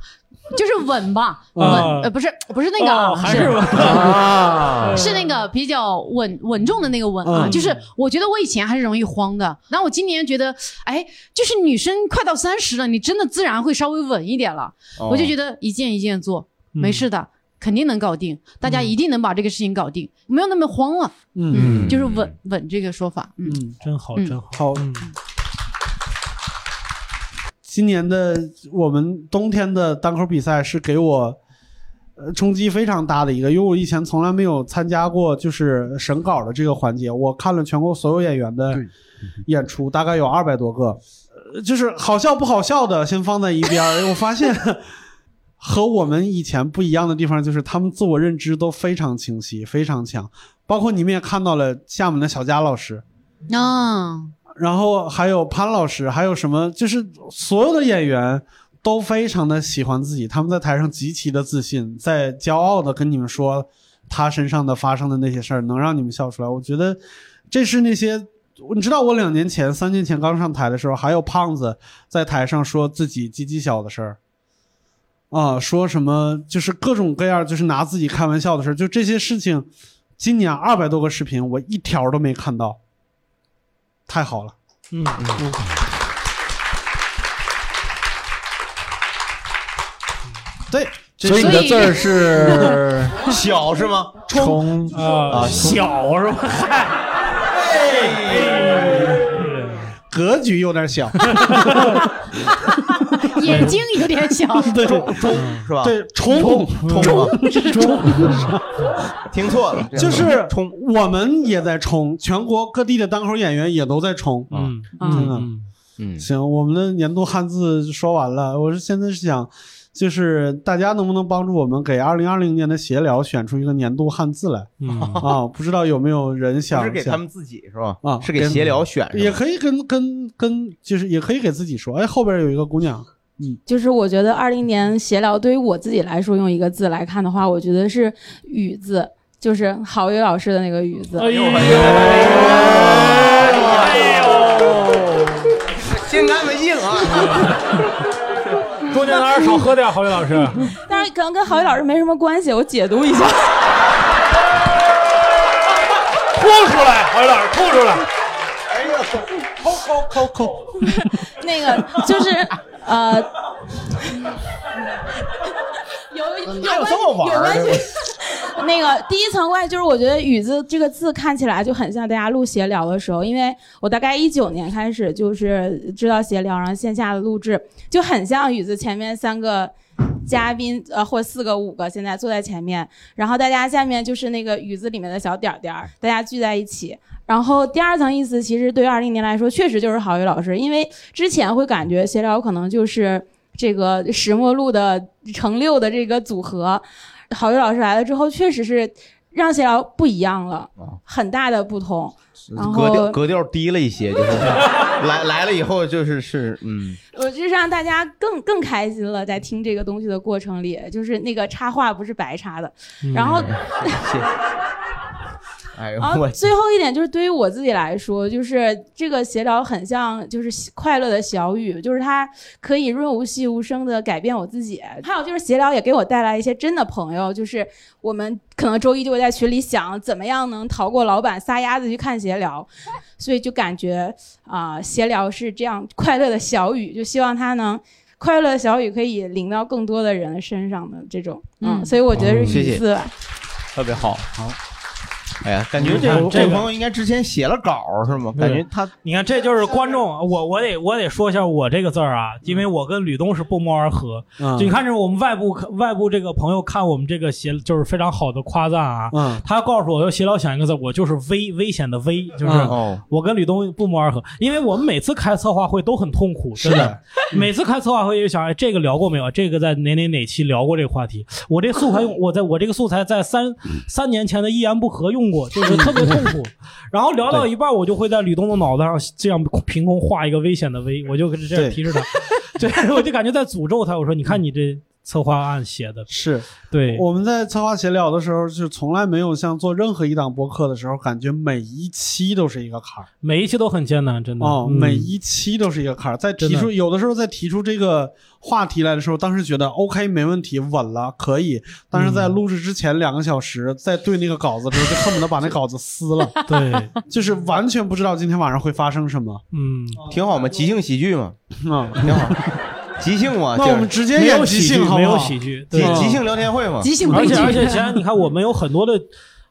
就是稳吧，稳，啊呃，不是不是那个啊，哦还是啊，是那个比较稳稳重的那个稳啊，嗯。就是我觉得我以前还是容易慌的，然后我今年觉得，哎，就是女生快到三十了，你真的自然会稍微稳一点了，哦。我就觉得一件一件做，没事的，肯定能搞定，大家一定能把这个事情搞定，没有那么慌了，嗯。嗯，就是稳稳这个说法，嗯，嗯，真好，嗯。真好。好。嗯今年的我们冬天的单口比赛是给我呃冲击非常大的一个，因为我以前从来没有参加过就是审稿的这个环节。我看了全国所有演员的演出，大概有二百多个，呃，就是好笑不好笑的先放在一边儿。我发现和我们以前不一样的地方，就是他们自我认知都非常清晰，非常强。包括你们也看到了厦门的小佳老师，啊，然后还有潘老师，还有什么，就是所有的演员都非常的喜欢自己，他们在台上极其的自信，在骄傲的跟你们说他身上的发生的那些事儿，能让你们笑出来。我觉得这是那些，你知道，我两年前、三年前刚上台的时候，还有胖子在台上说自己鸡鸡小的事儿。啊，说什么就是各种各样，就是拿自己开玩笑的事儿，就这些事情，今年二百多个视频，我一条都没看到，太好了。嗯。嗯，对，所以你的字儿是 小是吗？冲？啊，小是吗？嗨，格局有点小，眼睛有点小，对。是吧？对，冲冲是冲，听错了，就是冲，我们也在冲，全国各地的单口演员也都在冲，嗯。真的。嗯。嗯，行，我们的年度汉字说完了，我是现在是想，就是大家能不能帮助我们给二零二零年的闲聊选出一个年度汉字来。嗯。啊？不知道有没有人不想。想是给他们自己是吧？啊是给闲聊选？也可以跟跟跟，就是也可以给自己说，哎，后边有一个姑娘，就是我觉得二零年闲聊对于我自己来说，用一个字来看的话，我觉得是“雨”字，就是郝宇老师的那个“雨”字。哎呦哎呦，哎呦心肝子硬啊！中间哪儿少喝点，郝宇老师。但是可能跟郝宇老师没什么关系，我解读一下。吐出来，郝宇老师吐出来。抠抠抠抠，那个就是呃，有有哪有这么玩儿的有关系。那个第一层关系就是，我觉得“雨”字这个字看起来就很像大家录闲聊的时候，因为我大概一九年开始就是知道闲聊，然后线下的录制就很像“雨”字前面三个。嘉宾呃，或四个五个，现在坐在前面，然后大家下面就是那个雨字里面的小点儿点儿，大家聚在一起。然后第二层意思，其实对于二零年来说，确实就是郝宇老师，因为之前会感觉闲聊可能就是这个石墨路的乘六的这个组合，郝宇老师来了之后，确实是让闲聊不一样了，很大的不同。然后格调格调低了一些，就是来来了以后就是是嗯，我就是让大家更更开心了，在听这个东西的过程里，就是那个插画不是白插的。然后，谢谢。哎呦然后最后一点就是对于我自己来说，就是这个协调很像就是快乐的小雨，就是它可以润物细无声的改变我自己。还有就是协调也给我带来一些真的朋友，就是我们可能周一就会在群里想怎么样能逃过老板撒丫子去看协聊，所以就感觉啊、协聊是这样快乐的小雨，就希望它能。快乐的小雨可以淋到更多的人身上的这种，嗯，嗯所以我觉得是雨字吧。特别好。好，哎呀，感觉这嗯这个个这个朋友应该之前写了稿是吗？感觉他你看，这就是观众，我我得我得说一下我这个字儿啊，因为我跟吕东是不谋而合。嗯就你看，这是我们外部外部这个朋友看我们这个写，就是非常好的夸赞啊。嗯他告诉我要写老想一个字，我就是危危险的危，就是我跟吕东不谋而合，因为我们每次开策划会都很痛苦，真的。每次开策划会就想，哎，这个聊过没有？这个在哪哪哪期聊过这个话题？我这素材用，我在我这个素材在三三年前的一言不合用过，就是特别痛苦。然后聊到一半，我就会在吕东的脑袋上这样凭空画一个危险的危，我就这样提示他，对，我就感觉在诅咒他。我说，你看你这策划案写的，是。对，我们在策划闲聊的时候，就从来没有像做任何一档播客的时候，感觉每一期都是一个坎儿。每一期都很艰难，真的。哦，嗯。每一期都是一个坎儿。在提真出有的时候在提出这个话题来的时候，当时觉得 OK 没问题，稳了可以。但是在录制之前两个小时，在对那个稿子的时候，就恨不得把那稿子撕了，对，就是完全不知道今天晚上会发生什么。嗯，挺好嘛，即兴喜剧嘛，嗯。挺好，即兴嘛，那我们直接没有演即喜剧兴，好不好？没有喜剧，即即兴聊天会嘛，即兴而且。而且，现在你看，我们有很多的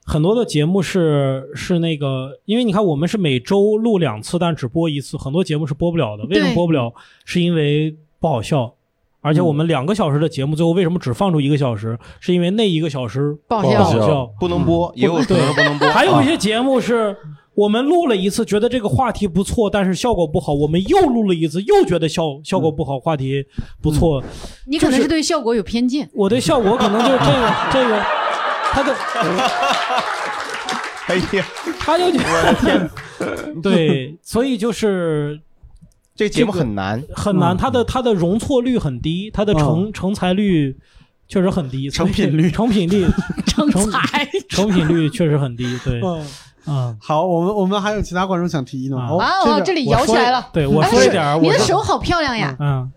很多的节目是是那个，因为你看我们是每周录两次，但只播一次，很多节目是播不了的。为什么播不了？是因为不好笑。而且我们两个小时的节目，最后为什么只放出一个小时？是因为那一个小时不不好笑。不能播，也有可能不能播。还有一啊些节目是我们录了一次，觉得这个话题不错，但是效果不好，我们又录了一次，又觉得效效果不好，话题不错。你可能是对效果有偏见。我对效果可能就是这个这个，他的哎呀，他就觉我的天，对，所以就是这个节目这个很难，很难，嗯。它的它的容错率很低，它的成成才率确实很低，成品率。成品率成 成才。成品率确实很低，对，嗯，嗯，好，我们我们还有其他观众想提议呢。啊哦哇哦，这里摇起来了。对我哎说一点儿，你我的手好漂亮呀！嗯，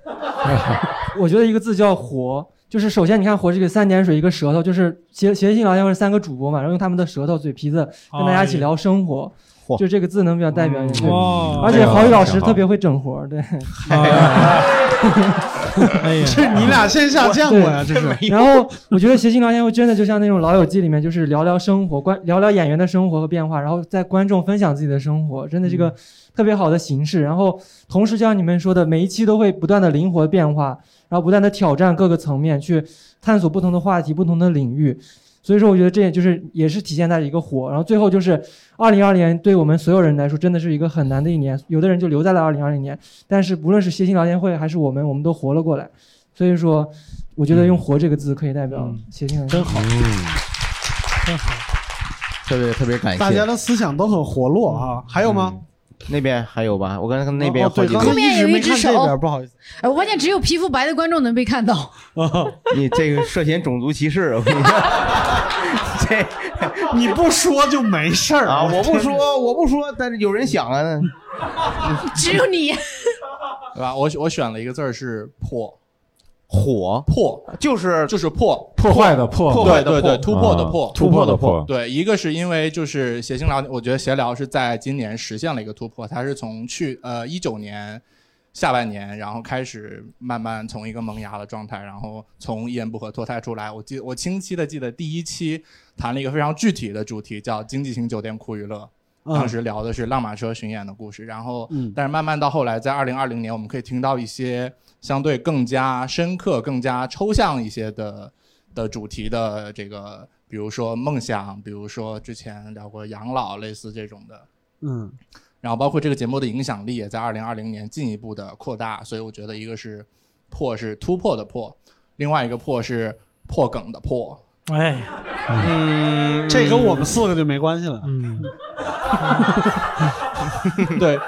我觉得一个字叫活，就是首先你看活这个三点水一个舌头，就是谐谐星聊天会三个主播嘛，然后用他们的舌头嘴皮子跟大家一起聊生活，嚯就这个字能比较代表一点。哇，而且郝宇老师特别会整活，对。哎 呀，这你俩线下见过呀？这是 然后我觉得谐星聊天会真的就像那种《老友记》里面，就是聊聊生活，观聊聊演员的生活和变化，然后在观众分享自己的生活，真的是个特别好的形式。然后同时像你们说的，每一期都会不断的灵活变化，然后不断的挑战各个层面，去探索不同的话题、不同的领域。所以说，我觉得这也就是也是体现在一个火。然后最后就是，二零二零年对我们所有人来说真的是一个很难的一年，有的人就留在了二零二零年，但是不论是谐星聊天会还是我们，我们都活了过来。所以说，我觉得用“活”这个字可以代表嗯谐星聊天会。真好，嗯，真好，特别特别感谢。大家的思想都很活络啊。还有吗？那边还有吧？我刚才看那边好几个刚才后面一直没有一只手看这边，不好意思。哎，我发现只有皮肤白的观众能被看到。你这个涉嫌种族歧视，我跟你说，这 你不说就没事儿啊，我不说，我不说，但是有人想啊，只有你，对吧？我我选了一个字儿是破，火破就是就是破，破坏的破，破坏的对对对，破突破的啊破，突破的破，对，一个是因为就是谐星聊，我觉得协聊是在今年实现了一个突破，它是从去呃一九年下半年，然后开始慢慢从一个萌芽的状态，然后从一言不合脱胎出来。我记我清晰的记得第一期谈了一个非常具体的主题，叫经济型酒店酷娱乐。当时聊的是浪马车巡演的故事，然后，嗯但是慢慢到后来，在二零二零年，我们可以听到一些相对更加深刻、更加抽象一些的的主题的这个，比如说梦想，比如说之前聊过养老，类似这种的。嗯然后包括这个节目的影响力也在二零二零年进一步的扩大，所以我觉得一个是破是突破的破，另外一个破是破梗的破。哎，嗯，这跟我们四个就没关系了。嗯，对，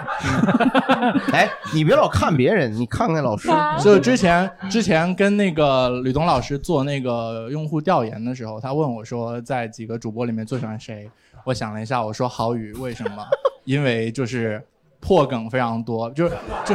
哎，你别老看别人，你看看老师。就之前之前跟那个吕东老师做那个用户调研的时候，他问我说，在几个主播里面最喜欢谁？我想了一下，我说郝宇，为什么？因为就是破梗非常多，就是就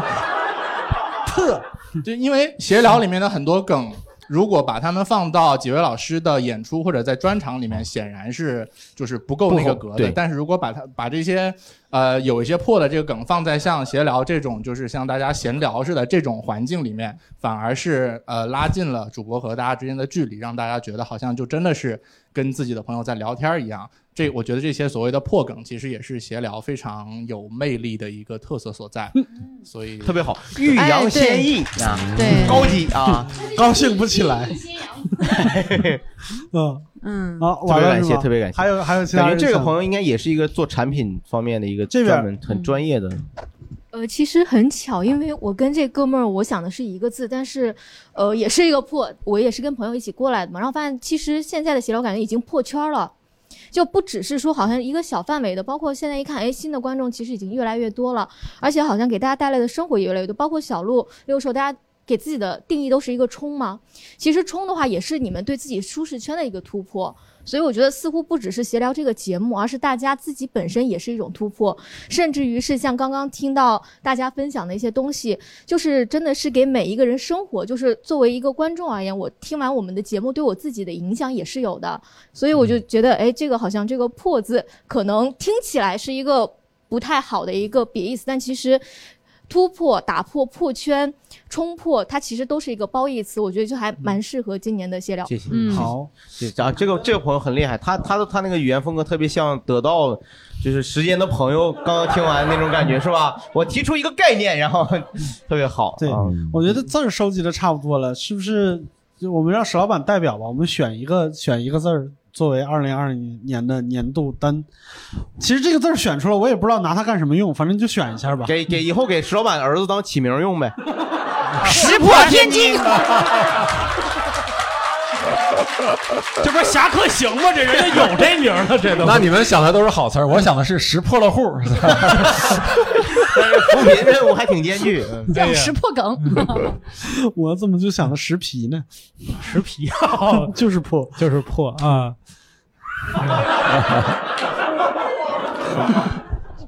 破，就因为闲聊里面的很多梗。如果把他们放到几位老师的演出或者在专场里面，显然是就是不够那个格的。但是如果把它把这些呃有一些破的这个梗放在像闲聊这种就是像大家闲聊似的这种环境里面，反而是呃拉近了主播和大家之间的距离，让大家觉得好像就真的是跟自己的朋友在聊天一样。这我觉得这些所谓的破梗，其实也是闲聊非常有魅力的一个特色所在。所以特别好，欲扬先抑啊，对，高级啊，高兴不起来。嗯，嗯，好，特别感谢，特别感谢。还有还有其他感觉这个朋友应该也是一个做产品方面的一个这边专门很专业的。呃，其实很巧，因为我跟这哥们儿，我想的是一个字，但是，呃，也是一个破，我也是跟朋友一起过来的嘛，然后发现其实现在的闲聊感觉已经破圈了，就不只是说好像一个小范围的，包括现在一看，哎，新的观众其实已经越来越多了，而且好像给大家带来的生活也越来越多，包括小鹿，有时候大家。给自己的定义都是一个冲嘛，其实冲的话也是你们对自己舒适圈的一个突破，所以我觉得似乎不只是闲聊这个节目，而是大家自己本身也是一种突破，甚至于是像刚刚听到大家分享的一些东西，就是真的是给每一个人生活，就是作为一个观众而言，我听完我们的节目对我自己的影响也是有的，所以我就觉得，哎，这个好像这个破字可能听起来是一个不太好的一个贬义词，但其实。突破、打破、破圈、冲破，它其实都是一个褒义词，我觉得就还蛮适合今年的闲聊。谢谢。嗯好，这啊，这个这个朋友很厉害，他他的他那个语言风格特别像得到，就是时间的朋友刚刚听完那种感觉是吧？我提出一个概念，然后 特别好。对啊我觉得字儿收集的差不多了，是不是？就我们让石老板代表吧，我们选一个选一个字儿作为二零二零年的年度单。其实这个字儿选出来，我也不知道拿它干什么用，反正就选一下吧。给给以后给石老板儿子当起名用呗。石破天惊。这不是侠客行吗？这人家有这名儿了，这都。那你们想的都是好词儿，我想的是石破了户。但是扶贫任务还挺艰巨。嗯叫识破梗。我怎么就想到石皮呢？石皮 就是破，就是破啊。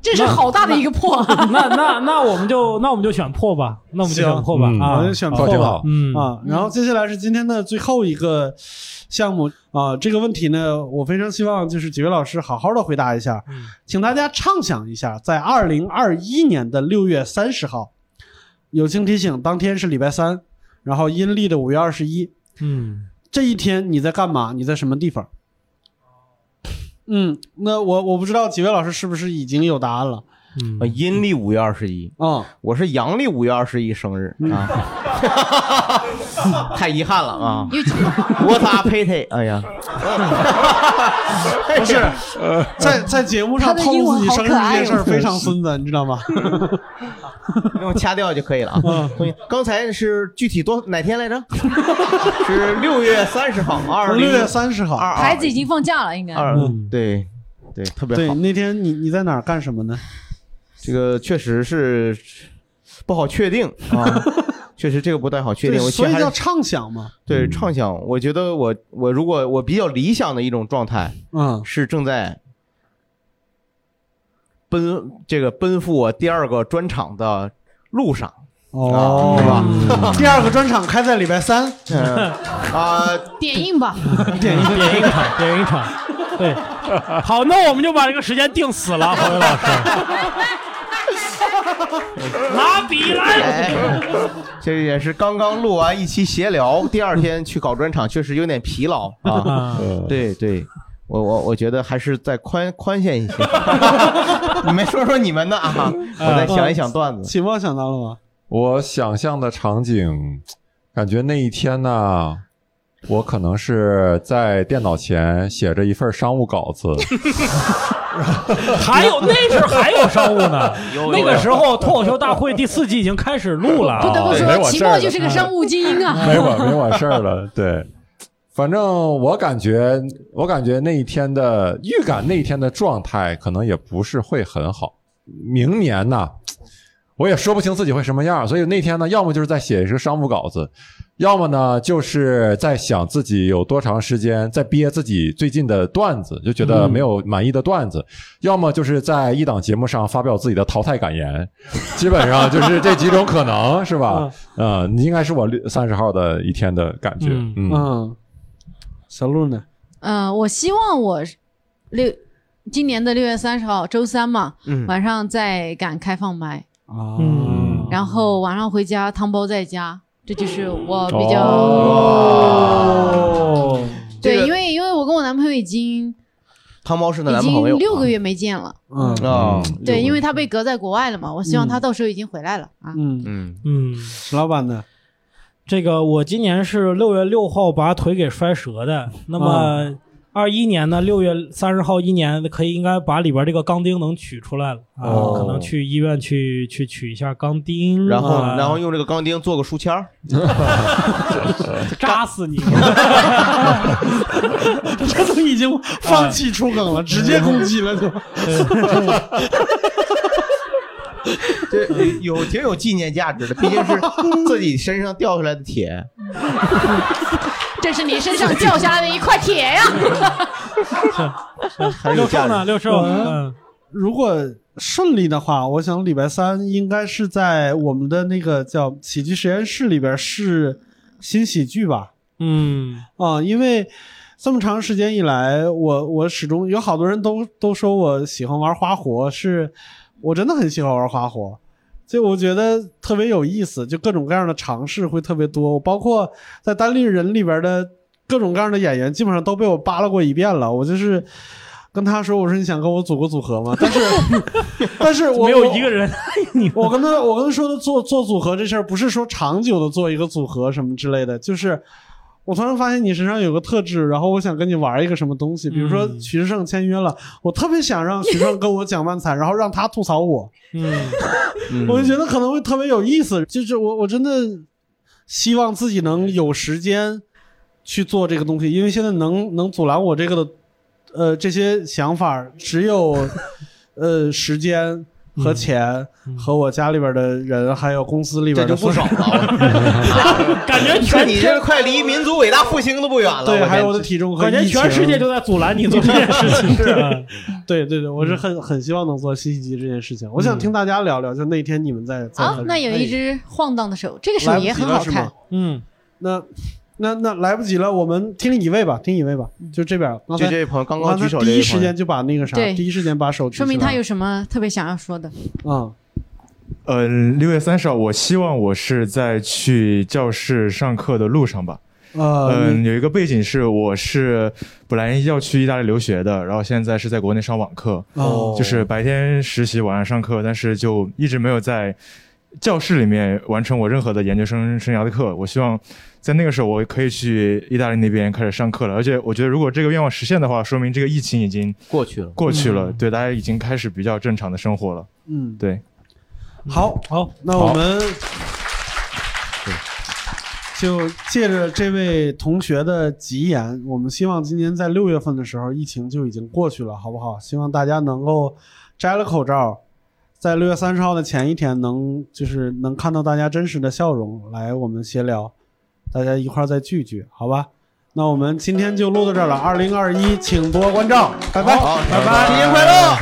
这是好大的一个破。那 那那我们就那我们就选破吧，那我们就选破吧嗯啊，我就选破吧。嗯啊，然后接下来是今天的最后一个项目啊，这个问题呢，我非常希望就是几位老师好好的回答一下，嗯请大家畅想一下，在二零二一年的六月三十号，友情提醒，当天是礼拜三，然后阴历的五月二十一，嗯这一天你在干嘛？你在什么地方？嗯，那我我不知道几位老师是不是已经有答案了。呃阴历五月二十一，嗯，我是阳历五月二十一生日啊，太遗憾了啊！What a pity！哎呀，不是，在在节目上透露自己生日这件事儿非常孙子，你知道吗？用掐掉就可以了啊。嗯刚才是具体多哪天来着？是六月三十号，二六月三十号，孩子已经放假了，应该。二对对，特别对，好。那天你你在哪儿干什么呢？这个确实是不好确定啊，确实这个不太好确定。对所以我其实还是叫畅想嘛。对畅想，我觉得我我如果我比较理想的一种状态，嗯，是正在奔这个奔赴我第二个专场的路上。哦，是吧？第二个专场开在礼拜三，嗯啊，点映吧，点映点映场，点映场，对，好，那我们就把这个时间定死了，黄伟老师，拿笔来。哎，这也是刚刚录完一期闲聊，第二天去搞专场，确实有点疲劳啊。对对，我我我觉得还是再宽宽限一些。你们说说你们的啊，我再想一想段子。启墨想到了吗？我想象的场景，感觉那一天呢，我可能是在电脑前写着一份商务稿子，还有 那时候还有商务呢，那个时候脱口秀大会第四季已经开始录了。不得不没说，期我事了末就是个商务精英啊。没我没我事儿了。对，反正我感觉，我感觉那一天的预感，那一天的状态可能也不是会很好。明年呢，我也说不清自己会什么样，所以那天呢，要么就是在写一个商务稿子，要么呢就是在想自己有多长时间在憋自己最近的段子，就觉得没有满意的段子，要么就是在一档节目上发表自己的淘汰感言，基本上就是这几种可能，是吧？嗯，你应该是我六三十号的一天的感觉。嗯。嗯，小鹿呢？嗯，我希望我六今年的六月三十号周三嘛，嗯。晚上再赶开放麦，嗯，然后晚上回家汤包在家，这就是我比较、哦，对，这个因为因为我跟我男朋友已经汤猫是的已男朋友经六个月没见了，嗯。啊，对，因为他被隔在国外了嘛，我希望他到时候已经回来了啊。嗯。嗯。嗯，石老板呢？这个我今年是六月六号把腿给摔折的，那么二一年呢，六月三十号一年可以应该把里边这个钢钉能取出来了啊，哦可能去医院去去取一下钢钉，然后啊然后用这个钢钉做个书签儿，扎死你！这都已经放弃出梗了，直接攻击了就。这有挺有纪念价值的，毕竟是自己身上掉下来的铁。这是你身上掉下来的一块铁呀！还是有价值呢，六兽，我嗯，如果顺利的话，我想礼拜三应该是在我们的那个叫喜剧实验室里边试新喜剧吧。嗯啊，因为这么长时间以来，我我始终有好多人都都说我喜欢玩花活，是我真的很喜欢玩花活。就我觉得特别有意思，就各种各样的尝试会特别多，包括在单立人里边的各种各样的演员，基本上都被我扒拉过一遍了。我就是跟他说，我说你想跟我组个组合吗？但是，但是我没有一个人，你我跟他我跟他说的做做组合这事儿，不是说长久的做一个组合什么之类的，就是我突然发现你身上有个特质，然后我想跟你玩一个什么东西，比如说嗯徐志胜签约了，我特别想让徐志胜跟我讲漫才，然后让他吐槽我，嗯，我就觉得可能会特别有意思。就是我我真的希望自己能有时间去做这个东西，因为现在能能阻拦我这个的，呃，这些想法只有呃时间和钱和我家里边的人，还有公司里边的这就不少了，感觉这全你这快离民族伟大复兴都不远了。对，还有我我的体重和感觉全世界都在阻拦你做这件事情。对对对，我是很很希望能做吸吸机这件事情。我想听大家聊聊，就那天你们在在啊很，那有一哎只晃荡的手，这个手也很好看。嗯，那那那来不及了，我们听一位吧，听一位吧，就这边。刚才就这位朋友刚刚举手第一时间就把那个啥，第一时间把手举起来说明他有什么特别想要说的。嗯，呃，六月三十号，我希望我是在去教室上课的路上吧。呃，嗯，你有一个背景是，我是本来要去意大利留学的，然后现在是在国内上网课，哦就是白天实习，晚上上课，但是就一直没有在教室里面完成我任何的研究生生涯的课。我希望在那个时候，我可以去意大利那边开始上课了。而且我觉得，如果这个愿望实现的话，说明这个疫情已经过去了，过去了，嗯对，大家已经开始比较正常的生活了。嗯，对，好，好，那我们就借着这位同学的吉言，我们希望今年在六月份的时候，疫情就已经过去了，好不好？希望大家能够摘了口罩，在六月三十号的前一天能，就是能看到大家真实的笑容，来我们闲聊，大家一块儿再聚聚，好吧？那我们今天就录到这儿了，二零二一，请多关照，拜拜，好拜拜，新年快乐！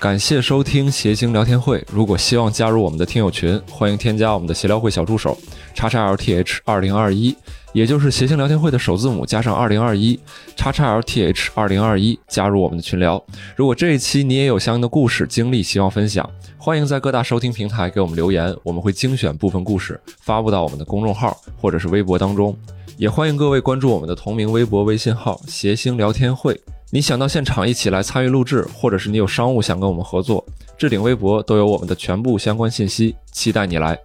感谢收听谐星聊天会。如果希望加入我们的听友群，欢迎添加我们的协聊会小助手叉叉 LTH 二零二一，也就是谐星聊天会的首字母加上二零二一叉叉 LTH 二零二一，加入我们的群聊。如果这一期你也有相应的故事经历，希望分享，欢迎在各大收听平台给我们留言，我们会精选部分故事发布到我们的公众号或者是微博当中。也欢迎各位关注我们的同名微博、微信号“谐星聊天会”。你想到现场一起来参与录制，或者是你有商务想跟我们合作，置顶微博都有我们的全部相关信息，期待你来。